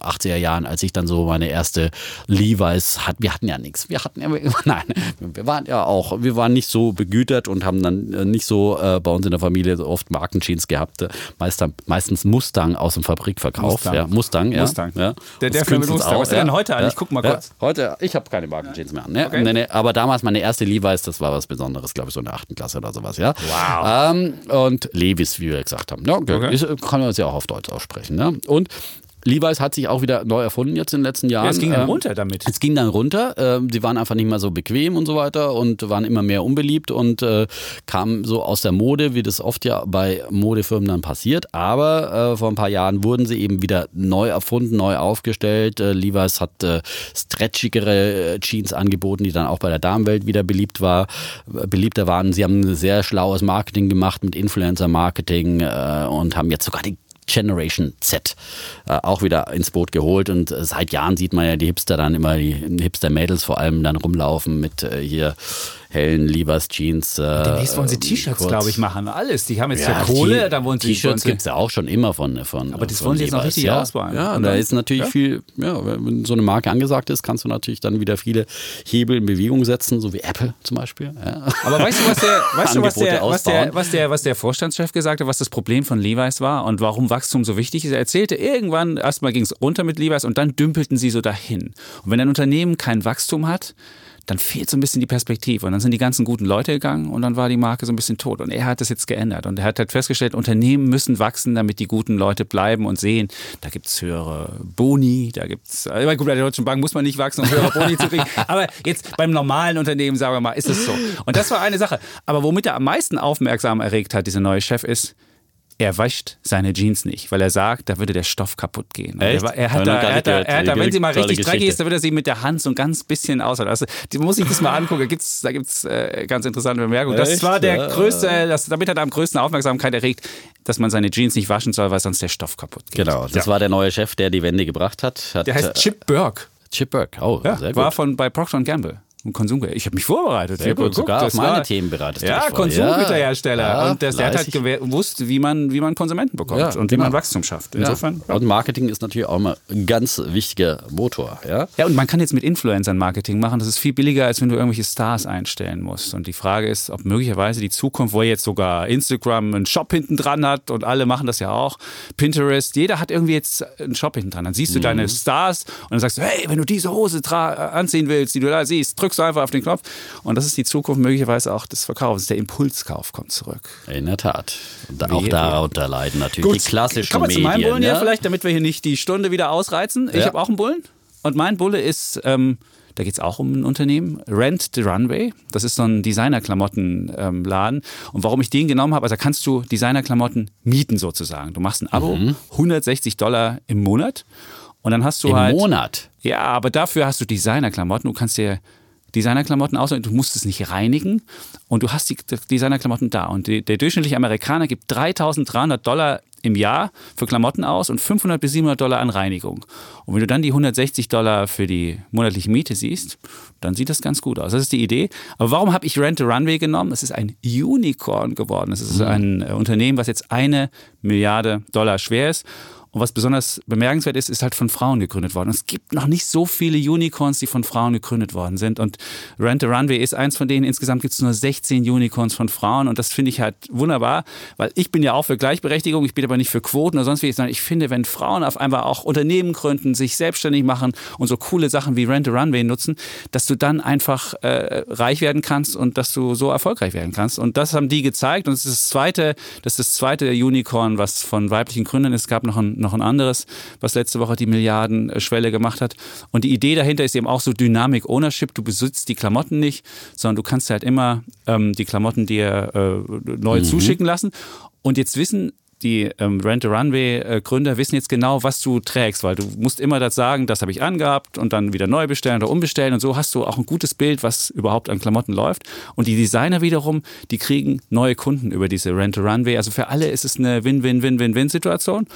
80er Jahren, als ich dann so meine erste Levi's hat, wir hatten ja nichts. Wir hatten ja, nein, wir waren ja auch, wir waren nicht so begütert und haben dann äh, nicht so äh, bei uns in der Familie so oft Markenjeans gehabt. Äh, Meist, meistens Mustang aus dem Fabrikverkauf. Mustang. Ja, Mustang, ja. Mustang. Ja. Der- der Film Mustang. Was ist denn heute an? Ich guck mal kurz. Heute, ich habe keine Markenjeans mehr an. Ne? Okay. Nee, nee, aber damals meine erste Levi's, das war was Besonderes, glaube ich, so in der achten Klasse oder sowas, ja. Wow. Ähm, und Levis, wie wir gesagt haben. Ja, okay. Okay. Ist, kann man das ja auch auf Deutsch aussprechen. Ne? Und Levi's hat sich auch wieder neu erfunden jetzt in den letzten Jahren. Ja, es ging dann Ähm, runter damit. Es ging dann runter. ähm, Sie waren einfach nicht mehr so bequem und so weiter und waren immer mehr unbeliebt und äh, kamen so aus der Mode, wie das oft ja bei Modefirmen dann passiert. Aber äh, vor ein paar Jahren wurden sie eben wieder neu erfunden, neu aufgestellt. Äh, Levi's hat stretchigere Jeans angeboten, die dann auch bei der Damenwelt wieder beliebt war, beliebter waren. Sie haben ein sehr schlaues Marketing gemacht mit Influencer-Marketing und haben jetzt sogar die Generation Z äh, auch wieder ins Boot geholt. Und äh, seit Jahren sieht man ja die Hipster dann immer, die Hipster-Mädels vor allem dann rumlaufen mit äh, hier hellen Levi's Jeans. Äh, Demnächst wollen sie T-Shirts, kurz. glaube ich, machen. Alles. Die haben jetzt Ja, Kohle, da wollen sie T-Shirts gibt es ja auch schon immer von. von Aber das von wollen sie jetzt noch richtig ja. ausbauen. Ja, Und da dann- ist natürlich ja. viel, ja, wenn so eine Marke angesagt ist, kannst du natürlich dann wieder viele Hebel in Bewegung setzen, so wie Apple zum Beispiel. Ja. Aber weißt du, was der, weißt du, was der, was, der, was, der, was der Vorstandschef gesagt hat, was das Problem von Levi's war und warum Wachstum so wichtig ist? Er erzählte, irgendwann erstmal ging es runter mit Levi's und dann dümpelten sie so dahin. Und wenn ein Unternehmen kein Wachstum hat, dann fehlt so ein bisschen die Perspektive. Und dann sind die ganzen guten Leute gegangen und dann war die Marke so ein bisschen tot. Und er hat das jetzt geändert. Und er hat halt festgestellt, Unternehmen müssen wachsen, damit die guten Leute bleiben und sehen, da gibt es höhere Boni, da gibt es, äh, gut, bei der Deutschen Bank muss man nicht wachsen, um höhere Boni zu kriegen. Aber jetzt beim normalen Unternehmen, sagen wir mal, ist es so. Und das war eine Sache. Aber womit er am meisten aufmerksam erregt hat, dieser neue Chef, ist, er wäscht seine Jeans nicht, weil er sagt, da würde der Stoff kaputt gehen. Er, er hat da, gar er nicht hat da, gehört. er hat da, wenn sie mal richtig dreckig ist, dann würde er sie mit der Hand so ein ganz bisschen aushalten. Also, die muss ich das mal angucken. Da gibt's, da gibt's äh, ganz interessante Bemerkungen. Das Echt? war der Ja. größte, das, damit hat er am größten Aufmerksamkeit erregt, dass man seine Jeans nicht waschen soll, weil sonst der Stoff kaputt geht. Genau, das ja. war der neue Chef, der die Wende gebracht hat. hat Der heißt äh, Chip Burke. Chip Burke. Oh, Ja, sehr gut. war von bei Procter Gamble. Ein Konsum. Ich habe mich vorbereitet. Sehr gut, sogar auf meine war- Themen bereitest du Ja. Konsumgüterhersteller. Ja, und das, der hat halt gewusst, wie man, wie man Konsumenten bekommt Ja, und wie genau. man Wachstum schafft. Insofern. Ja. Und Marketing ist natürlich auch mal ein ganz wichtiger Motor. Ja? Ja, und man kann jetzt mit Influencern Marketing machen. Das ist viel billiger, als wenn du irgendwelche Stars einstellen musst. Und die Frage ist, ob möglicherweise die Zukunft, wo jetzt sogar Instagram einen Shop hinten dran hat und alle machen das ja auch, Pinterest, jeder hat irgendwie jetzt einen Shop hinten dran. Dann siehst du deine Stars und dann sagst du, hey, wenn du diese Hose anziehen willst, die du da siehst, drückst du einfach auf den Knopf. Und das ist die Zukunft möglicherweise auch des Verkaufs. Der Impulskauf kommt zurück. In der Tat. Und auch Wehe, darunter leiden natürlich die klassischen Kommen wir zu Medien. meinem Bullen ja? hier vielleicht, damit wir hier nicht die Stunde wieder ausreizen. Ich Ja. habe auch einen Bullen. Und mein Bulle ist, ähm, da geht es auch um ein Unternehmen, Rent the Runway. Das ist so ein Designerklamotten-Laden. Und warum ich den genommen habe, also kannst du Designerklamotten mieten sozusagen. Du machst ein Abo, 160 Dollar im Monat. Und dann hast du Im halt. Monat. Ja, aber dafür hast du Designerklamotten. Du kannst dir Designerklamotten auswählen, du musst es nicht reinigen und du hast die Designerklamotten da. Und die, der durchschnittliche Amerikaner gibt 3300 Dollar im Jahr für Klamotten aus und 500 bis 700 Dollar an Reinigung. Und wenn du dann die 160 Dollar für die monatliche Miete siehst, dann sieht das ganz gut aus. Das ist die Idee. Aber warum habe ich Rent a Runway genommen? Es ist ein Unicorn geworden. Es ist ein äh, Unternehmen, was jetzt eine Milliarde Dollar schwer ist. Und was besonders bemerkenswert ist, ist halt von Frauen gegründet worden. Und es gibt noch nicht so viele Unicorns, die von Frauen gegründet worden sind. Und Rent a Runway ist eins von denen. Insgesamt gibt es nur 16 Unicorns von Frauen. Und das finde ich halt wunderbar, weil ich bin ja auch für Gleichberechtigung. Ich bin aber nicht für Quoten oder sonst wie. Sondern ich finde, wenn Frauen auf einmal auch Unternehmen gründen, sich selbstständig machen und so coole Sachen wie Rent a Runway nutzen, dass du dann einfach äh, reich werden kannst und dass du so erfolgreich werden kannst. Und das haben die gezeigt. Und es ist das zweite, das ist das zweite Unicorn, was von weiblichen Gründern ist. Es gab noch ein, noch ein anderes, was letzte Woche die Milliardenschwelle gemacht hat. Und die Idee dahinter ist eben auch so Dynamic Ownership. Du besitzt die Klamotten nicht, sondern du kannst halt immer ähm, die Klamotten dir äh, neu zuschicken lassen. Und jetzt wissen die ähm, Rent a Runway äh, Gründer wissen jetzt genau, was du trägst, weil du musst immer das sagen, das habe ich angehabt und dann wieder neu bestellen oder umbestellen und so hast du auch ein gutes Bild, was überhaupt an Klamotten läuft. Und die Designer wiederum, die kriegen neue Kunden über diese Rent a Runway. Also für alle ist es eine Win-Win-Win-Win-Win-Situation.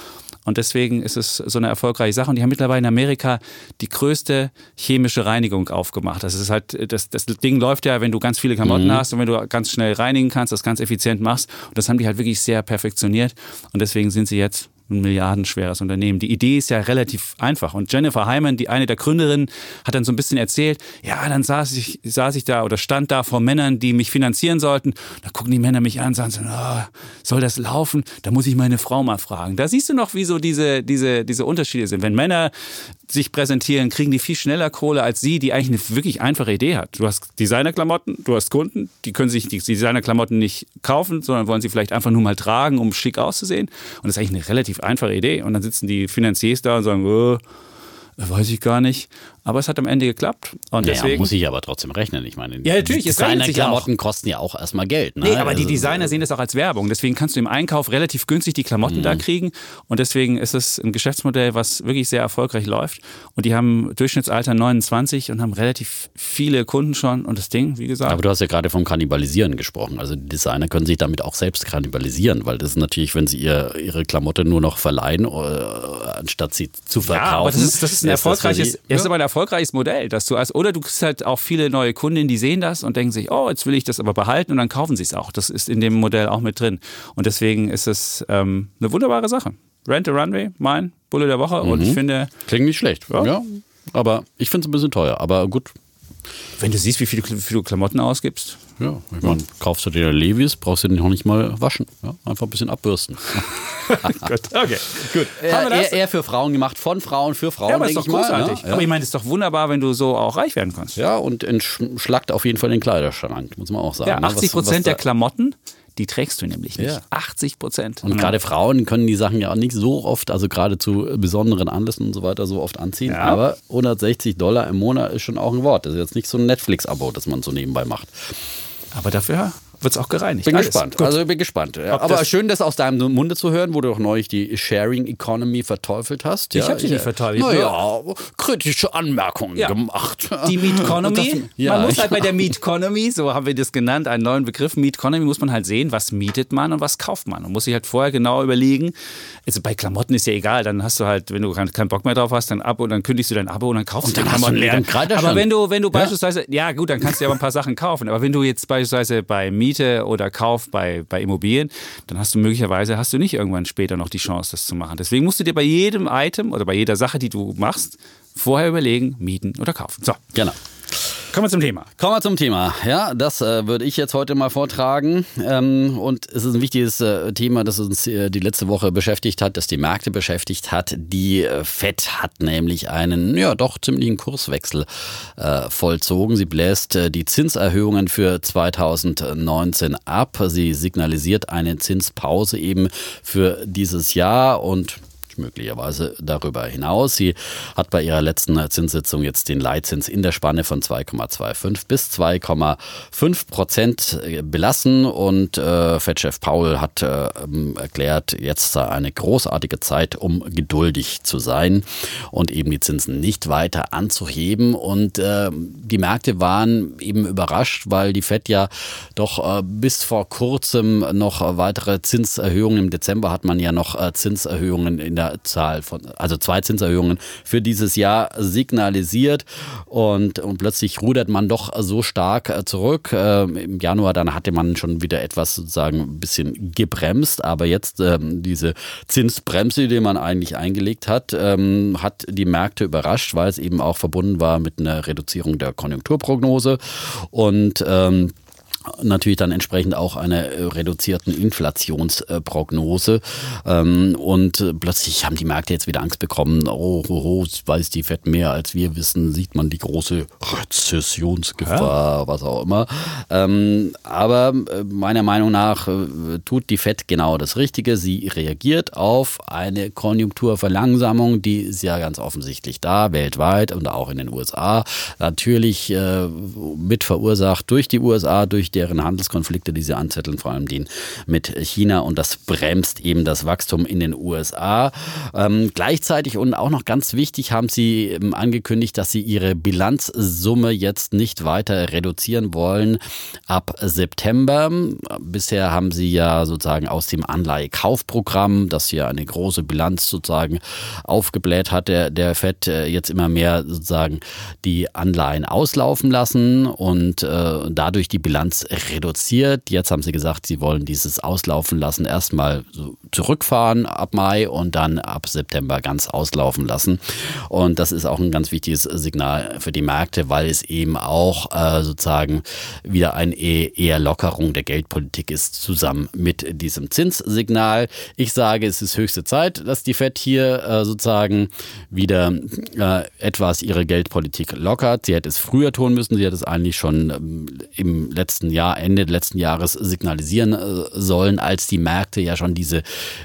Und deswegen ist es so eine erfolgreiche Sache. Und die haben mittlerweile in Amerika die größte chemische Reinigung aufgemacht. Das ist halt, das, das Ding läuft ja, wenn du ganz viele Klamotten hast und wenn du ganz schnell reinigen kannst, das ganz effizient machst. Und das haben die halt wirklich sehr perfektioniert. Und deswegen sind sie jetzt ein milliardenschweres Unternehmen. Die Idee ist ja relativ einfach. Und Jennifer Hyman, die eine der Gründerinnen, hat dann so ein bisschen erzählt, ja, dann saß ich, saß ich da oder stand da vor Männern, die mich finanzieren sollten. Da gucken die Männer mich an und sagen so, oh, soll das laufen? Da muss ich meine Frau mal fragen. Da siehst du noch, wie so diese, diese, diese Unterschiede sind. Wenn Männer sich präsentieren, kriegen die viel schneller Kohle als sie, die eigentlich eine wirklich einfache Idee hat. Du hast Designerklamotten, du hast Kunden, die können sich die Designerklamotten nicht kaufen, sondern wollen sie vielleicht einfach nur mal tragen, um schick auszusehen. Und das ist eigentlich eine relativ einfache Idee. Und dann sitzen die Finanziers da und sagen, oh, weiß ich gar nicht. Aber es hat am Ende geklappt. Und Naja, deswegen. muss ich aber trotzdem rechnen. Ich meine, Ja, natürlich, Designer-Klamotten kosten ja auch erstmal Geld. Ne? Nee, aber die Also, Designer sehen das auch als Werbung. Deswegen kannst du im Einkauf relativ günstig die Klamotten Mhm. da kriegen. Und deswegen ist es ein Geschäftsmodell, was wirklich sehr erfolgreich läuft. Und die haben Durchschnittsalter 29 und haben relativ viele Kunden schon. Und das Ding, wie gesagt. Aber du hast ja gerade vom Kannibalisieren gesprochen. Also die Designer können sich damit auch selbst kannibalisieren, weil das ist natürlich, wenn sie ihr, ihre Klamotte nur noch verleihen, äh, anstatt sie zu verkaufen. Ja, aber das ist, das ist ein erfolgreiches, das ist aber ein erfolgreiches Modell, dass du als, oder du kriegst halt auch viele neue Kundinnen, die sehen das und denken sich, oh, jetzt will ich das aber behalten und dann kaufen sie es auch. Das ist in dem Modell auch mit drin. Und deswegen ist es ähm, eine wunderbare Sache. Rent a Runway, mein Bulle der Woche. Und Mhm. ich finde, Klingt nicht schlecht. Ja. Aber ich finde es ein bisschen teuer. Aber gut, wenn du siehst, wie viel, wie viel du Klamotten ausgibst, ja, ich meine, kaufst du dir Levis, brauchst du den noch nicht mal waschen. Ja, einfach ein bisschen abbürsten. Gut, okay, gut. Eher, Haben wir das? eher, eher für Frauen gemacht, von Frauen für Frauen, ja, aber ist doch ich mal. großartig. Ja, Aber ich meine, es ist doch wunderbar, wenn du so auch reich werden kannst. ja, und entschlackt auf jeden Fall den Kleiderschrank, muss man auch sagen. Ja, ne? 80 Was- was Prozent der Klamotten, die trägst du nämlich nicht. Ja. 80 Prozent. Und gerade Frauen können die Sachen ja auch nicht so oft, also gerade zu besonderen Anlässen und so weiter, so oft anziehen. Ja. Aber 160 Dollar im Monat ist schon auch ein Wort. Das ist jetzt nicht so ein Netflix-Abo, das man so nebenbei macht. Aber dafür wird es auch gereinigt. Bin Alles. gespannt. Gut. Also ich bin gespannt. Ja, Ob aber das- schön, das aus deinem Munde zu hören, wo du auch neulich die Sharing Economy verteufelt hast. Ich hab sie nicht verteufelt. Naja, kritische Anmerkungen Ja. gemacht. Die Meat Economy. Ja, man muss halt ja. bei der Meat Economy, so haben wir das genannt, einen neuen Begriff. Meat Economy muss man halt sehen, was mietet man und was kauft man. Und muss sich halt vorher genau überlegen. Also bei Klamotten ist ja egal, dann hast du halt, wenn du keinen Bock mehr drauf hast, dann Abo und dann kündigst du dein Abo und dann kaufst Und du dann hast du einen. Aber wenn du, wenn du Ja. beispielsweise, ja gut, dann kannst du ja aber ein paar Sachen kaufen. Aber wenn du jetzt beispielsweise bei Miete oder Kauf bei, bei Immobilien, dann hast du möglicherweise hast du nicht irgendwann später noch die Chance, das zu machen. Deswegen musst du dir bei jedem Item oder bei jeder Sache, die du machst, vorher überlegen, mieten oder kaufen. So, Genau. Kommen wir zum Thema. Kommen wir zum Thema. Ja, das äh, würde ich jetzt heute mal vortragen. Ähm, und es ist ein wichtiges äh, Thema, das uns äh, die letzte Woche beschäftigt hat, das die Märkte beschäftigt hat. Die äh, FED hat nämlich einen, ja, doch ziemlichen Kurswechsel äh, vollzogen. Sie bläst äh, die Zinserhöhungen für 2019 ab. Sie signalisiert eine Zinspause eben für dieses Jahr und möglicherweise darüber hinaus. Sie hat bei ihrer letzten Zinssitzung jetzt den Leitzins in der Spanne von 2,25 bis 2,5 Prozent belassen und äh, Fed-Chef Paul hat äh, erklärt, jetzt sei eine großartige Zeit, um geduldig zu sein und eben die Zinsen nicht weiter anzuheben. Und äh, die Märkte waren eben überrascht, weil die Fed ja doch äh, bis vor kurzem noch weitere Zinserhöhungen im Dezember hat man ja noch äh, Zinserhöhungen in der Zahl von, also zwei Zinserhöhungen für dieses Jahr signalisiert. Und, und plötzlich rudert man doch so stark äh, zurück. Ähm, Im Januar dann hatte man schon wieder etwas sozusagen ein bisschen gebremst, aber jetzt ähm, diese Zinsbremse, die man eigentlich eingelegt hat, ähm, hat die Märkte überrascht, weil es eben auch verbunden war mit einer Reduzierung der Konjunkturprognose. Und ähm, natürlich dann entsprechend auch einer äh, reduzierten Inflationsprognose. Ähm, und plötzlich haben die Märkte jetzt wieder Angst bekommen. Oh, oh, oh weiß die FED mehr als wir wissen, sieht man die große Rezessionsgefahr, was auch immer. Ähm, aber äh, meiner Meinung nach äh, tut die FED genau das Richtige. Sie reagiert auf eine Konjunkturverlangsamung, die ist ja ganz offensichtlich da, weltweit und auch in den USA. Natürlich mit verursacht durch die USA, durch deren Handelskonflikte, die sie anzetteln, vor allem den mit China. Und das bremst eben das Wachstum in den USA. Ähm, gleichzeitig und auch noch ganz wichtig haben sie ähm, angekündigt, dass sie ihre Bilanzsumme jetzt nicht weiter reduzieren wollen ab September. Bisher haben sie ja sozusagen aus dem Anleihekaufprogramm, das ja eine große Bilanz sozusagen aufgebläht hat, der, der FED äh, jetzt immer mehr sozusagen die Anleihen auslaufen lassen und äh, dadurch die Bilanz reduziert. Jetzt haben sie gesagt, sie wollen dieses Auslaufen lassen erstmal zurückfahren ab Mai und dann ab September ganz auslaufen lassen. Und das ist auch ein ganz wichtiges Signal für die Märkte, weil es eben auch äh, sozusagen wieder eine eher Lockerung der Geldpolitik ist, zusammen mit diesem Zinssignal. Ich sage, es ist höchste Zeit, dass die FED hier äh, sozusagen wieder äh, etwas ihre Geldpolitik lockert. Sie hätte es früher tun müssen. Sie hat es eigentlich schon ähm, im letzten letzten Jahr, Ende letzten Jahres signalisieren äh, sollen, als die Märkte ja schon diese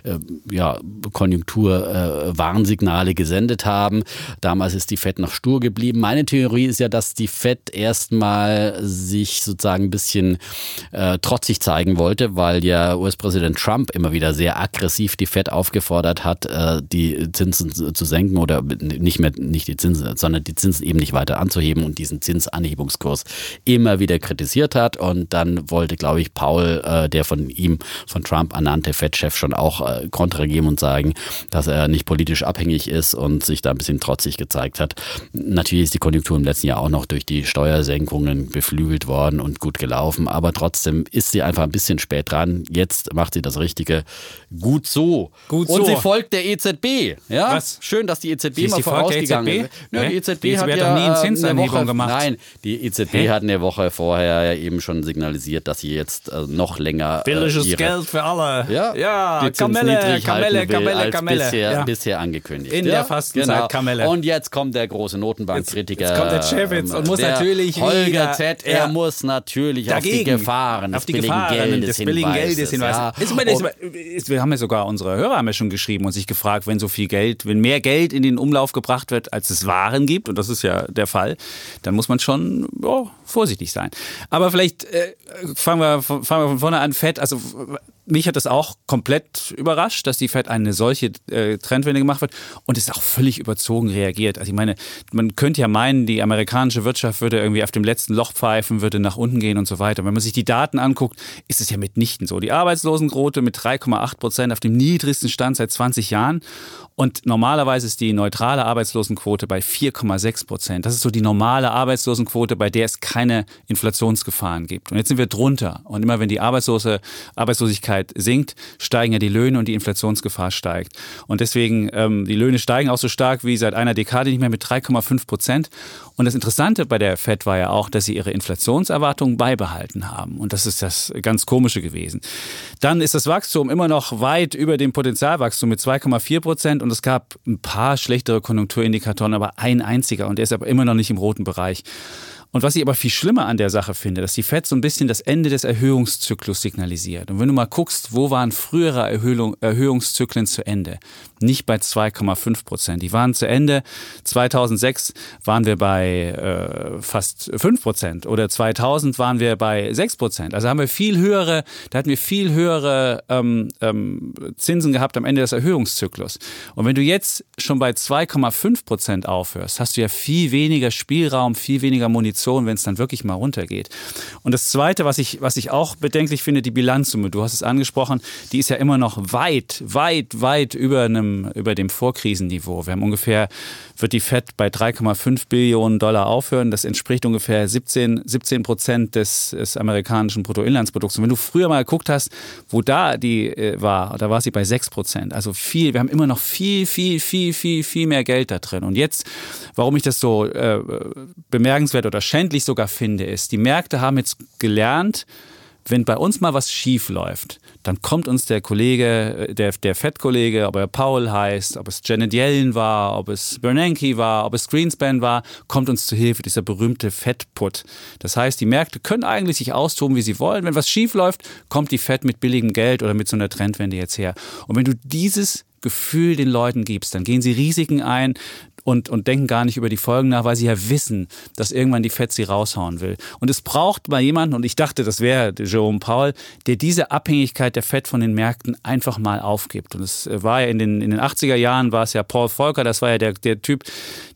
äh, ja, Konjunkturwarnsignale äh, gesendet haben. Damals ist die Fed noch stur geblieben. Meine Theorie ist ja, dass die Fed erstmal sich sozusagen ein bisschen äh, trotzig zeigen wollte, weil ja US-Präsident Trump immer wieder sehr aggressiv die Fed aufgefordert hat, äh, die Zinsen zu senken oder nicht mehr nicht die Zinsen, sondern die Zinsen eben nicht weiter anzuheben und diesen Zinsanhebungskurs immer wieder kritisiert hat. Und dann wollte, glaube ich, Paul, äh, der von ihm, von Trump ernannte Fed-Chef, schon auch äh, Kontra geben und sagen, dass er nicht politisch abhängig ist und sich da ein bisschen trotzig gezeigt hat. Natürlich ist die Konjunktur im letzten Jahr auch noch durch die Steuersenkungen beflügelt worden und gut gelaufen, aber trotzdem ist sie einfach ein bisschen spät dran. Jetzt macht sie das Richtige. Gut so. Gut und so. sie folgt der EZB. Ja? Was? Schön, dass die EZB ist mal vorausgegangen EZB? ist. Ja, Hä? die EZB, Die EZB hat hat ja nie eine äh, Zinsanhebung Woche, gemacht. Nein, die EZB Hä? hat eine Woche vorher eben schon signalisiert, dass sie jetzt äh, noch länger äh, Billiges ihre, Geld für alle. ja, ja Kamelle, Kamelle, Kamelle, Kamelle. Bisher, ja. bisher angekündigt. In ja, der Fastenzeit genau. Kamelle. Und jetzt kommt der große Notenbankkritiker. Jetzt kommt der Chevitz und muss natürlich Holger wieder- Z. Er muss natürlich auf die Dagegen. Gefahren auf die billigen Gefahren Geldes des billigen. Geldes hinweisen. Ist wir haben ja sogar unsere Hörer haben ja schon geschrieben und sich gefragt, wenn so viel Geld, wenn mehr Geld in den Umlauf gebracht wird, als es Waren gibt, und das ist ja der Fall, dann muss man schon ja, vorsichtig sein. Aber vielleicht äh, fangen, wir, fangen wir von vorne an. Fett, also mich hat das auch komplett überrascht, dass die Fed eine solche äh, Trendwende gemacht wird und es auch völlig überzogen reagiert. Also ich meine, man könnte ja meinen, die amerikanische Wirtschaft würde irgendwie auf dem letzten Loch pfeifen, würde nach unten gehen und so weiter. Wenn man sich die Daten anguckt, ist es ja mitnichten so. Die Arbeitslosenquote mit 3,8 Prozent auf dem niedrigsten Stand seit 20 Jahren und normalerweise ist die neutrale Arbeitslosenquote bei 4,6 Prozent. Das ist so die normale Arbeitslosenquote, bei der es keine Inflationsgefahren gibt. Und jetzt sind wir drunter. Und immer wenn die Arbeitslose, Arbeitslosigkeit sinkt, steigen ja die Löhne und die Inflationsgefahr steigt. Und deswegen, ähm, die Löhne steigen auch so stark wie seit einer Dekade nicht mehr mit 3,5 Prozent. Und das Interessante bei der FED war ja auch, dass sie ihre Inflationserwartungen beibehalten haben. Und das ist das ganz Komische gewesen. Dann ist das Wachstum immer noch weit über dem Potenzialwachstum mit 2,4 Prozent. Und es gab ein paar schlechtere Konjunkturindikatoren, aber ein einziger. Und der ist aber immer noch nicht im roten Bereich. Und was ich aber viel schlimmer an der Sache finde, dass die FED so ein bisschen das Ende des Erhöhungszyklus signalisiert. Und wenn du mal guckst, wo waren frühere Erhöhung, Erhöhungszyklen zu Ende? Nicht bei 2,5 Prozent. Die waren zu Ende. 2006 waren wir bei äh, fast 5 Prozent oder 2000 waren wir bei 6 Prozent. Also haben wir viel höhere, da hatten wir viel höhere ähm, ähm, Zinsen gehabt am Ende des Erhöhungszyklus. Und wenn du jetzt schon bei 2,5 Prozent aufhörst, hast du ja viel weniger Spielraum, viel weniger Munition, wenn es dann wirklich mal runtergeht. Und das Zweite, was ich, was ich auch bedenklich finde, die Bilanzsumme. Du hast es angesprochen, die ist ja immer noch weit, weit, weit über, einem, über dem Vorkrisenniveau. Wir haben ungefähr, wird die FED bei 3,5 Billionen Dollar aufhören. Das entspricht ungefähr 17, 17 Prozent des, des amerikanischen Bruttoinlandsprodukts. Und wenn du früher mal geguckt hast, wo da die äh, war, da war sie bei 6 Prozent. Also viel, wir haben immer noch viel, viel, viel, viel, viel mehr Geld da drin. Und jetzt, warum ich das so äh, bemerkenswert oder schändlich sogar finde, ist, die Märkte haben jetzt gelernt, wenn bei uns mal was schief läuft, dann kommt uns der Kollege, der, der Fed-Kollege, ob er Paul heißt, ob es Janet Yellen war, ob es Bernanke war, ob es Greenspan war, kommt uns zu Hilfe, dieser berühmte Fed-Put. Das heißt, die Märkte können eigentlich sich austoben, wie sie wollen. Wenn was schief läuft, kommt die Fed mit billigem Geld oder mit so einer Trendwende jetzt her. Und wenn du dieses Gefühl den Leuten gibst, dann gehen sie Risiken ein und, und denken gar nicht über die Folgen nach, weil sie ja wissen, dass irgendwann die Fed sie raushauen will. Und es braucht mal jemanden, und ich dachte, das wäre Jerome Powell, der diese Abhängigkeit der Fed von den Märkten einfach mal aufgibt. Und es war ja in den, in den 80er Jahren, war es ja Paul Volcker, das war ja der, der Typ,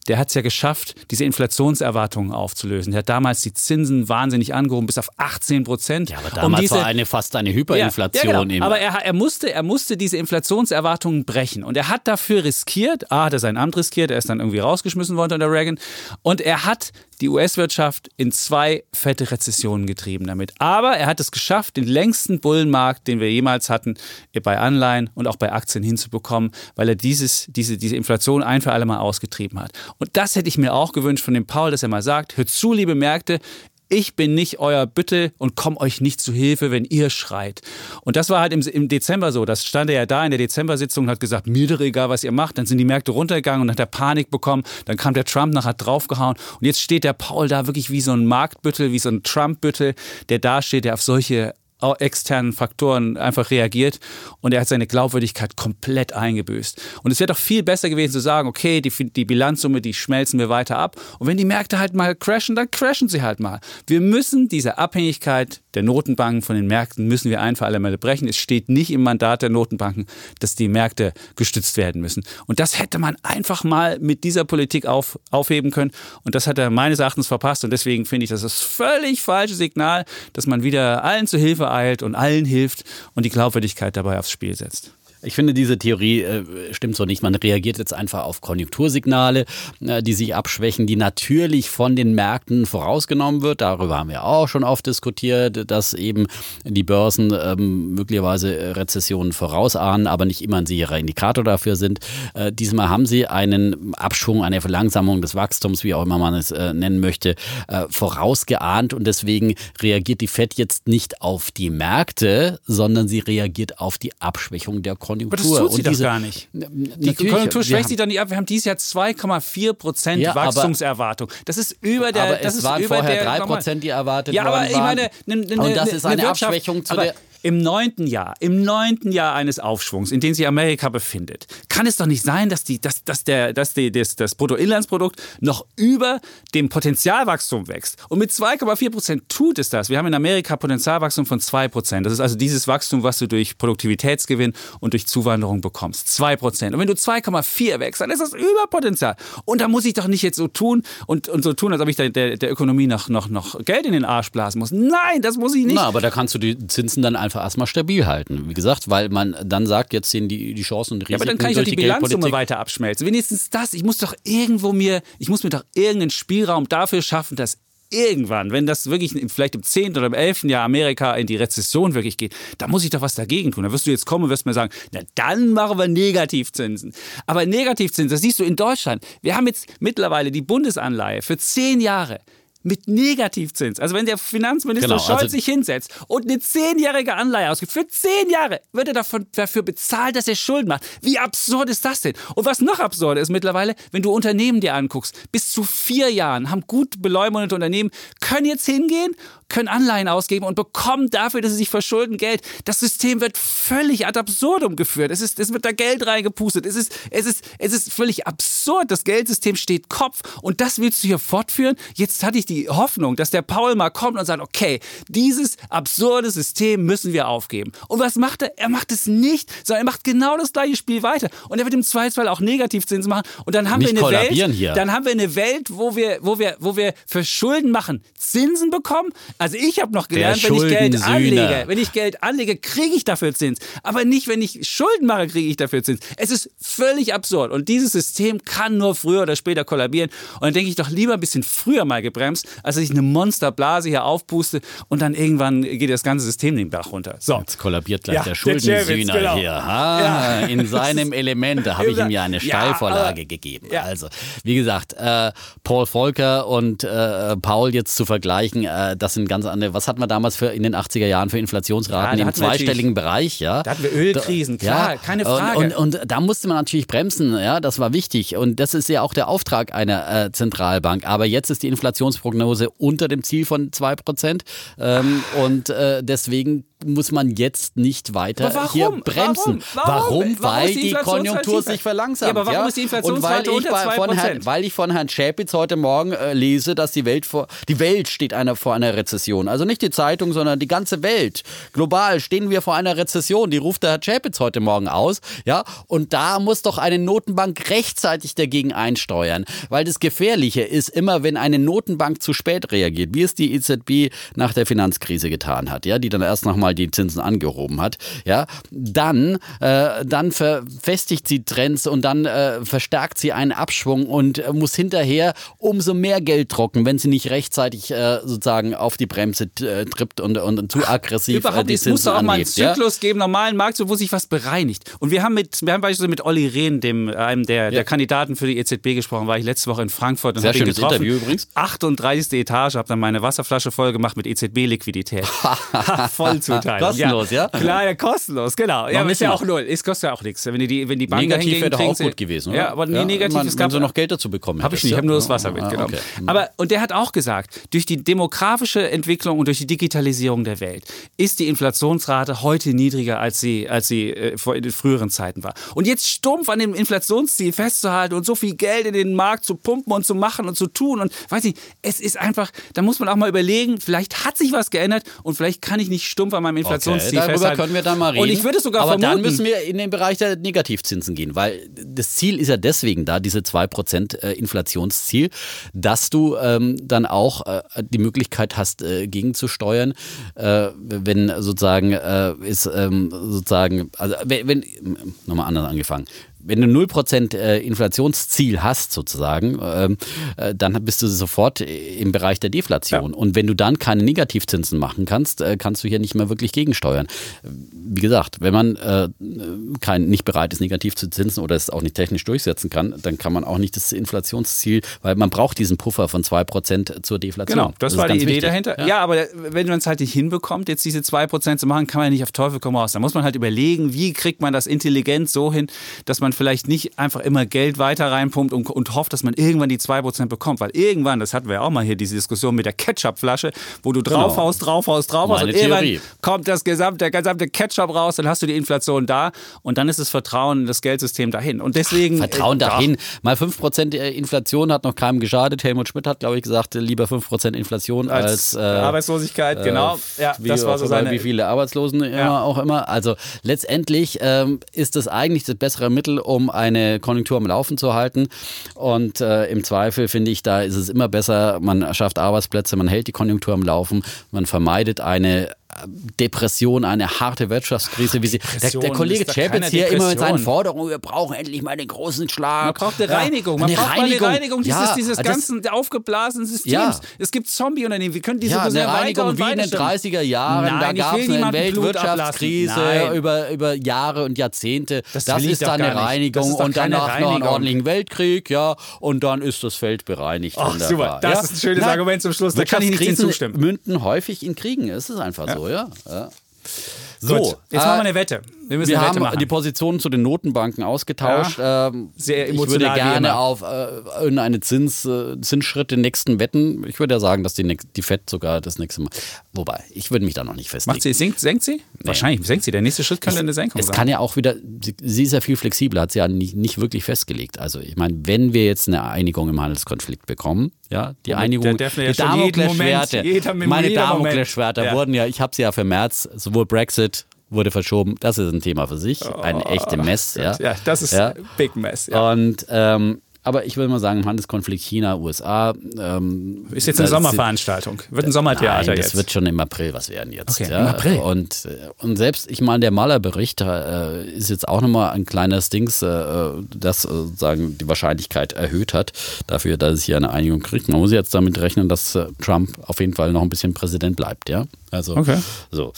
der hat es ja geschafft, diese Inflationserwartungen aufzulösen. Der hat damals die Zinsen wahnsinnig angehoben, bis auf 18 Prozent. Ja, aber damals diese, war eine fast eine Hyperinflation. ja, ja, genau. Aber er, er, musste, er musste diese Inflationserwartungen brechen. Und er hat dafür riskiert, A, hat er sein Amt riskiert, er ist dann irgendwie rausgeschmissen worden unter Reagan. Und er hat die US-Wirtschaft in zwei fette Rezessionen getrieben damit. Aber er hat es geschafft, den längsten Bullenmarkt, den wir jemals hatten, bei Anleihen und auch bei Aktien hinzubekommen, weil er dieses, diese, diese Inflation ein für alle Mal ausgetrieben hat. Und das hätte ich mir auch gewünscht von dem Paul, dass er mal sagt, hört zu, liebe Märkte, ich bin nicht euer Büttel und komme euch nicht zu Hilfe, wenn ihr schreit. Und das war halt im, im Dezember so. Das stand er ja da in der Dezember-Sitzung und hat gesagt, mir doch egal, was ihr macht. Dann sind die Märkte runtergegangen und hat er Panik bekommen. Dann kam der Trump nach, hat draufgehauen. Und jetzt steht der Paul da wirklich wie so ein Marktbüttel, wie so ein Trump-Büttel, der da steht, der auf solche externen Faktoren einfach reagiert und er hat seine Glaubwürdigkeit komplett eingebüßt. Und es wäre doch viel besser gewesen zu sagen, okay, die, die Bilanzsumme, die schmelzen wir weiter ab und wenn die Märkte halt mal crashen, dann crashen sie halt mal. Wir müssen diese Abhängigkeit der Notenbanken von den Märkten müssen wir ein für alle Mal brechen. Es steht nicht im Mandat der Notenbanken, dass die Märkte gestützt werden müssen. Und das hätte man einfach mal mit dieser Politik auf, aufheben können. Und das hat er meines Erachtens verpasst. Und deswegen finde ich, das ist völlig falsche Signal, dass man wieder allen zu Hilfe eilt und allen hilft und die Glaubwürdigkeit dabei aufs Spiel setzt. Ich finde, diese Theorie äh, stimmt so nicht. Man reagiert jetzt einfach auf Konjunktursignale, äh, die sich abschwächen, die natürlich von den Märkten vorausgenommen wird. Darüber haben wir auch schon oft diskutiert, dass eben die Börsen ähm, möglicherweise Rezessionen vorausahnen, aber nicht immer ein sicherer Indikator dafür sind. Äh, diesmal haben sie einen Abschwung, eine Verlangsamung des Wachstums, wie auch immer man es äh, nennen möchte, äh, vorausgeahnt und deswegen reagiert die Fed jetzt nicht auf die Märkte, sondern sie reagiert auf die Abschwächung der Konjunktur. Konjunktur. Aber das tut sie doch gar nicht. Die Konjunktur schwächt sich doch nicht ab. Wir haben dieses Jahr 2,4 Prozent ja, Wachstumserwartung. Das ist über der. Aber das es ist waren über vorher 3 Prozent, die erwartet ja, worden waren. Ja, aber ich meine, ne, ne, und das ist eine, eine Abschwächung zu der im neunten Jahr, im neunten Jahr eines Aufschwungs, in dem sich Amerika befindet, kann es doch nicht sein, dass, die, dass, dass, der, dass die, das, das Bruttoinlandsprodukt noch über dem Potenzialwachstum wächst. Und mit 2,4 Prozent tut es das. Wir haben in Amerika Potenzialwachstum von 2 Prozent. Das ist also dieses Wachstum, was du durch Produktivitätsgewinn und durch Zuwanderung bekommst. 2 Prozent. Und wenn du 2,4 wächst, dann ist das Überpotenzial. Und da muss ich doch nicht jetzt so tun und, und so tun, als ob ich der, der, der Ökonomie noch, noch, noch Geld in den Arsch blasen muss. Nein, das muss ich nicht. Na, aber da kannst du die Zinsen dann einfach erstmal stabil halten. Wie gesagt, weil man dann sagt, jetzt sehen die, die Chancen und Risiken. Ja, aber dann kann ich doch die, die Bilanzsumme weiter abschmelzen. Wenigstens das. Ich muss doch irgendwo mir, ich muss mir doch irgendeinen Spielraum dafür schaffen, dass irgendwann, wenn das wirklich vielleicht im 10. oder im 11. Jahr Amerika in die Rezession wirklich geht, da muss ich doch was dagegen tun. Da wirst du jetzt kommen und wirst mir sagen, na dann machen wir Negativzinsen. Aber Negativzinsen, das siehst du in Deutschland. Wir haben jetzt mittlerweile die Bundesanleihe für zehn Jahre mit Negativzins. Also wenn der Finanzminister genau, Scholz also sich hinsetzt und eine zehnjährige Anleihe ausgibt, für zehn Jahre wird er davon, dafür bezahlt, dass er Schulden macht. Wie absurd ist das denn? Und was noch absurder ist mittlerweile, wenn du Unternehmen dir anguckst, bis zu vier Jahren haben gut beleumundete Unternehmen, können jetzt hingehen können Anleihen ausgeben und bekommen dafür, dass sie sich verschulden, Geld. Das System wird völlig ad absurdum geführt. Es, ist, es wird da Geld reingepustet. Es ist, es, ist, es ist völlig absurd. Das Geldsystem steht Kopf. Und das willst du hier fortführen? Jetzt hatte ich die Hoffnung, dass der Paul mal kommt und sagt, okay, dieses absurde System müssen wir aufgeben. Und was macht er? Er macht es nicht, sondern er macht genau das gleiche Spiel weiter. Und er wird im Zweifelsfall auch Negativzinsen machen. Und dann haben nicht wir eine Welt, hier. dann haben wir eine Welt, wo wir, wo wir, wo wir für Schulden machen Zinsen bekommen, also ich habe noch gelernt, wenn ich Geld anlege, wenn ich Geld anlege, kriege ich dafür Zins. Aber nicht, wenn ich Schulden mache, kriege ich dafür Zins. Es ist völlig absurd. Und dieses System kann nur früher oder später kollabieren. Und dann denke ich doch lieber ein bisschen früher mal gebremst, als dass ich eine Monsterblase hier aufpuste und dann irgendwann geht das ganze System den Bach runter. So. Jetzt kollabiert gleich ja, der Schuldensühner genau. hier. Ha, ja. In seinem Element, da habe ich ihm ja eine Steilvorlage ja, gegeben. Also, wie gesagt, äh, Paul Volcker und äh, Paul jetzt zu vergleichen, äh, das sind ganz andere was hatten wir damals für in den 80er Jahren für Inflationsraten ja, im zweistelligen Bereich, ja? Da hatten wir Ölkrisen, klar, ja, keine Frage. Und, und, und, da musste man natürlich bremsen, ja, das war wichtig und das ist ja auch der Auftrag einer äh, Zentralbank. Aber jetzt ist die Inflationsprognose unter dem Ziel von 2% ähm, und äh, deswegen muss man jetzt nicht weiter hier bremsen. Warum? Warum? warum? Weil die, die Konjunktur sich verlangsamt. Ja, aber warum ja? ist die Inflationsrate und weil ich von Herrn, weil ich von Herrn Schäpitz heute Morgen äh, lese, dass die Welt vor die Welt steht einer vor einer Rezession. Also nicht die Zeitung, sondern die ganze Welt. Global stehen wir vor einer Rezession. Die ruft der Herr Schäpitz heute Morgen aus. Ja, und da muss doch eine Notenbank rechtzeitig dagegen einsteuern, weil das Gefährliche ist immer, wenn eine Notenbank zu spät reagiert, wie es die EZB nach der Finanzkrise getan hat, ja, die dann erst nochmal die Zinsen angehoben hat, ja, dann, äh, dann verfestigt sie Trends und dann äh, verstärkt sie einen Abschwung und äh, muss hinterher umso mehr Geld trocken, wenn sie nicht rechtzeitig äh, sozusagen auf die Bremse äh, trippt und, und zu aggressiv äh, Überhaupt die Zinsen Es muss doch auch mal einen Zyklus ja? geben, normalen Markt, wo sich was bereinigt. Und wir haben mit, wir haben beispielsweise mit Olli Rehn, dem, einem der, ja. der Kandidaten für die EZB gesprochen, war ich letzte Woche in Frankfurt und Sehr schönes getroffen. Interview übrigens. 38 30. Etage, habe dann meine Wasserflasche voll gemacht mit EZB-Liquidität. Vollzuteilung. Kostenlos, ja? Klar, ja, kostenlos, genau. Ja, aber ist ja auch null. Es kostet ja auch nichts. Wenn die, wenn die Bank Negativ wäre doch auch gut gewesen, oder? Ja, aber nee, negativ, man, es wenn gab sie noch Geld dazu bekommen habe ich nicht, ich ja? habe nur das Wasser Ah, mitgenommen. okay. Aber und der hat auch gesagt, durch die demografische Entwicklung und durch die Digitalisierung der Welt ist die Inflationsrate heute niedriger als sie als sie äh, vor in den früheren Zeiten war. Und jetzt stumpf an dem Inflationsziel festzuhalten und so viel Geld in den Markt zu pumpen und zu machen und zu tun und weiß ich, es ist einfach, da muss man auch mal überlegen, vielleicht hat sich was geändert und vielleicht kann ich nicht stumpf an meinem Inflationsziel Okay, darüber festhalten. können wir dann mal reden. Und ich würde sogar Aber vermuten, dann müssen wir in den Bereich der Negativzinsen gehen, weil das Ziel ist ja deswegen da, diese 2% äh, Inflationsziel, dass du ähm, dann auch äh, die Möglichkeit hast, äh, gegenzusteuern, äh, wenn sozusagen äh, ist ähm, sozusagen, also wenn, wenn nochmal anders angefangen. Wenn du 0% äh, Inflationsziel hast, sozusagen, ähm, äh, dann bist du sofort im Bereich der Deflation. Und wenn du dann keine Negativzinsen machen kannst, äh, kannst du hier nicht mehr wirklich gegensteuern. Wie gesagt, wenn man äh, kein, nicht bereit ist, negativ zu zinsen oder es auch nicht technisch durchsetzen kann, dann kann man auch nicht das Inflationsziel, weil man braucht diesen Puffer von 2% zur Deflation. Genau, das, ist war die Idee wichtig. dahinter. Ja. aber wenn man es halt nicht hinbekommt, jetzt diese 2% zu machen, kann man ja nicht auf Teufel komm raus. Da muss man halt überlegen, wie kriegt man das intelligent so hin, dass man vielleicht nicht einfach immer Geld weiter reinpumpt und, und hofft, dass man irgendwann die 2% bekommt. Weil irgendwann, das hatten wir ja auch mal hier, diese Diskussion mit der Ketchup-Flasche, wo du draufhaust, draufhaust, draufhaust Meine und irgendwann Theorie. kommt das gesamte, der gesamte Ketchup raus, dann hast du die Inflation da und dann ist das Vertrauen in das Geldsystem dahin. Und deswegen... Vertrauen äh, dahin. Mal 5% Inflation hat noch keinem geschadet. Helmut Schmidt hat, glaube ich, gesagt, lieber 5% Inflation als, Als äh, Arbeitslosigkeit, genau. Ja, wie, das war so seine... wie viele Arbeitslosen immer Ja. auch immer. Also letztendlich ähm, ist das eigentlich das bessere Mittel, um eine Konjunktur am Laufen zu halten. Und äh, im Zweifel finde ich, da ist es immer besser, man schafft Arbeitsplätze, man hält die Konjunktur am Laufen, man vermeidet eine Depression, eine harte Wirtschaftskrise, wie sie der, der Kollege Chapitz hier immer mit seinen. Forderungen, wir brauchen endlich mal den großen Schlag. Man braucht eine Reinigung. Man eine braucht mal eine Reinigung dieses, Ja, dieses ganzen aufgeblasenen Systems. Ja. Es gibt Zombie-Unternehmen. Wir können diese Ja, eine Reinigung wie in den stellen. 30er Jahren. Nein, da gab es eine Weltwirtschaftskrise über, über Jahre und Jahrzehnte. Das Das, ist dann eine. Reinigung und danach noch einen Reinigung. ordentlichen Weltkrieg, ja, und dann ist das Feld bereinigt. Ach, super. Das ist ein schönes Argument zum Schluss. Da kann ich nicht zustimmen. münden häufig in Kriegen. Es ist einfach so, ja. ja. So, jetzt äh, machen wir eine Wette. Wir wir haben machen. die Positionen zu den Notenbanken ausgetauscht. Ähm, Sehr ich würde emotional gerne auf äh, irgendeine Zins, äh, Zinsschritte nächsten wetten. Ich würde ja sagen, dass die, die FED sogar das nächste Mal. Wobei, ich würde mich da noch nicht festlegen. Macht sie, sinkt, senkt sie? Wahrscheinlich senkt sie. Der nächste Schritt könnte eine Senkung Es sein. kann ja auch wieder, sie, sie ist ja viel flexibler, hat sie ja nicht, nicht wirklich festgelegt. Also ich meine, wenn wir jetzt eine Einigung im Handelskonflikt bekommen, ja, die Einigung, der ja die Damoklesschwerte, meine. Damoklesschwerter Ja. wurden ja, ich habe sie ja für März, sowohl Brexit wurde verschoben, das ist ein Thema für sich, eine echte Mess, ja. ja, das ist Ja. Big Mess. Ja. Und ähm, aber ich würde mal sagen, im Handelskonflikt China, USA. Ähm, Ist jetzt eine das Sommerveranstaltung. Wird ein Sommertheater Nein, das jetzt. wird schon im April was werden jetzt. Okay, ja. im April. Und, äh, und selbst, ich meine, der Malerbericht äh, ist jetzt auch nochmal ein kleines Dings, äh, das äh, sozusagen die Wahrscheinlichkeit erhöht hat, dafür, dass es hier eine Einigung kriegt. Man muss jetzt damit rechnen, dass äh, Trump auf jeden Fall noch ein bisschen Präsident bleibt, ja. Also Okay. so.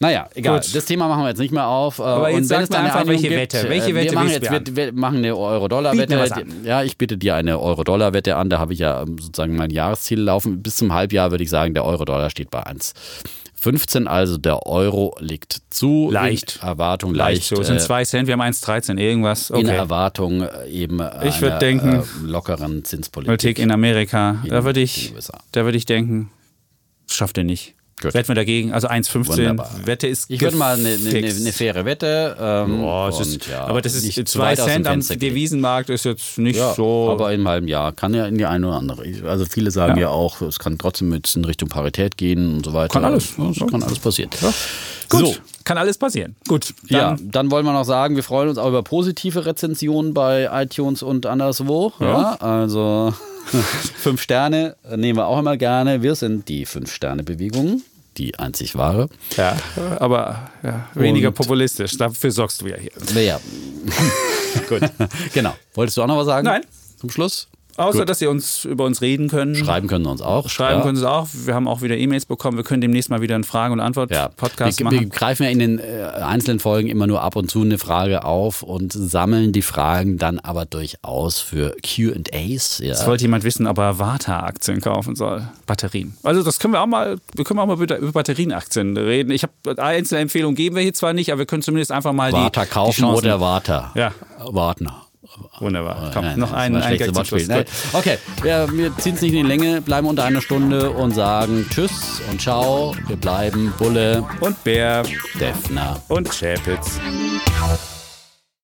Naja, egal. Gut. Das Thema machen wir jetzt nicht mehr auf. Äh, Aber jetzt und wenn sag es dann einfach, welche gibt, Wette. Welche Wette wir machen jetzt wir, wir machen eine Euro-Dollar-Wette. Ja, ich biete dir eine Euro-Dollar-Wette an. Da habe ich ja ähm, sozusagen mein Jahresziel laufen. Bis zum Halbjahr würde ich sagen, der Euro-Dollar steht bei 1,15. Also der Euro liegt zu. Leicht. In Erwartung Leicht leicht. so. Es sind äh, zwei Cent, wir haben 1,13, irgendwas. in Okay. Erwartung äh, eben Ich würd einer, denken, äh, lockeren Zinspolitik. Politik in Amerika. Da würde in ich, da würde ich denken, schafft er nicht. Gut. Wetten wir dagegen. Also 1,15. Wunderbar. Wette ist Ich würde mal eine, eine, eine, eine faire Wette. Ähm, Boah, es ist, ja, aber das ist nicht zu zwei weit aus dem Cent am. Devisenmarkt ist jetzt nicht Ja, so. aber in einem halben Jahr kann ja in die eine oder andere. Also viele sagen Ja. ja, auch, es kann trotzdem jetzt in Richtung Parität gehen und so weiter. Kann alles. Ja, Es kann alles passieren. Gut, So, kann alles passieren. Gut, ja, dann dann wollen wir noch sagen, wir freuen uns auch über positive Rezensionen bei iTunes und anderswo. Ja, also fünf Sterne nehmen wir auch immer gerne. Wir sind die Fünf-Sterne-Bewegung, die einzig wahre. Ja, aber ja, weniger Und- populistisch. Dafür sorgst du ja hier. Ja. Gut. genau. Wolltest du auch noch was sagen? Nein. Zum Schluss? Außer, Gut. dass Sie uns über uns reden können. Schreiben können Sie uns auch. Schreiben ja. können Sie es auch. Wir haben auch wieder E-Mails bekommen. Wir können demnächst mal wieder einen Frage- und Ja. Antwort-Podcast wir, wir machen. greifen ja in den äh, einzelnen Folgen immer nur ab und zu eine Frage auf und sammeln die Fragen dann aber durchaus für QAs. Ja. Jetzt wollte jemand wissen, ob er Warta-Aktien kaufen soll. Batterien. Also das können wir auch mal, wir können auch mal über, Batterienaktien reden. Ich habe einzelne Empfehlungen geben wir hier zwar nicht, aber wir können zumindest einfach mal Warta die, kaufen die Chancen- oder Warta? Ja. Wartner. Wunderbar. Komm, Nein, noch nein, ein, ein Gag. Gut. Okay, wir, wir ziehen es nicht in die Länge, bleiben unter einer Stunde und sagen Tschüss und Ciao. Wir bleiben Bulle, Und Bär Defner. und Chapitz.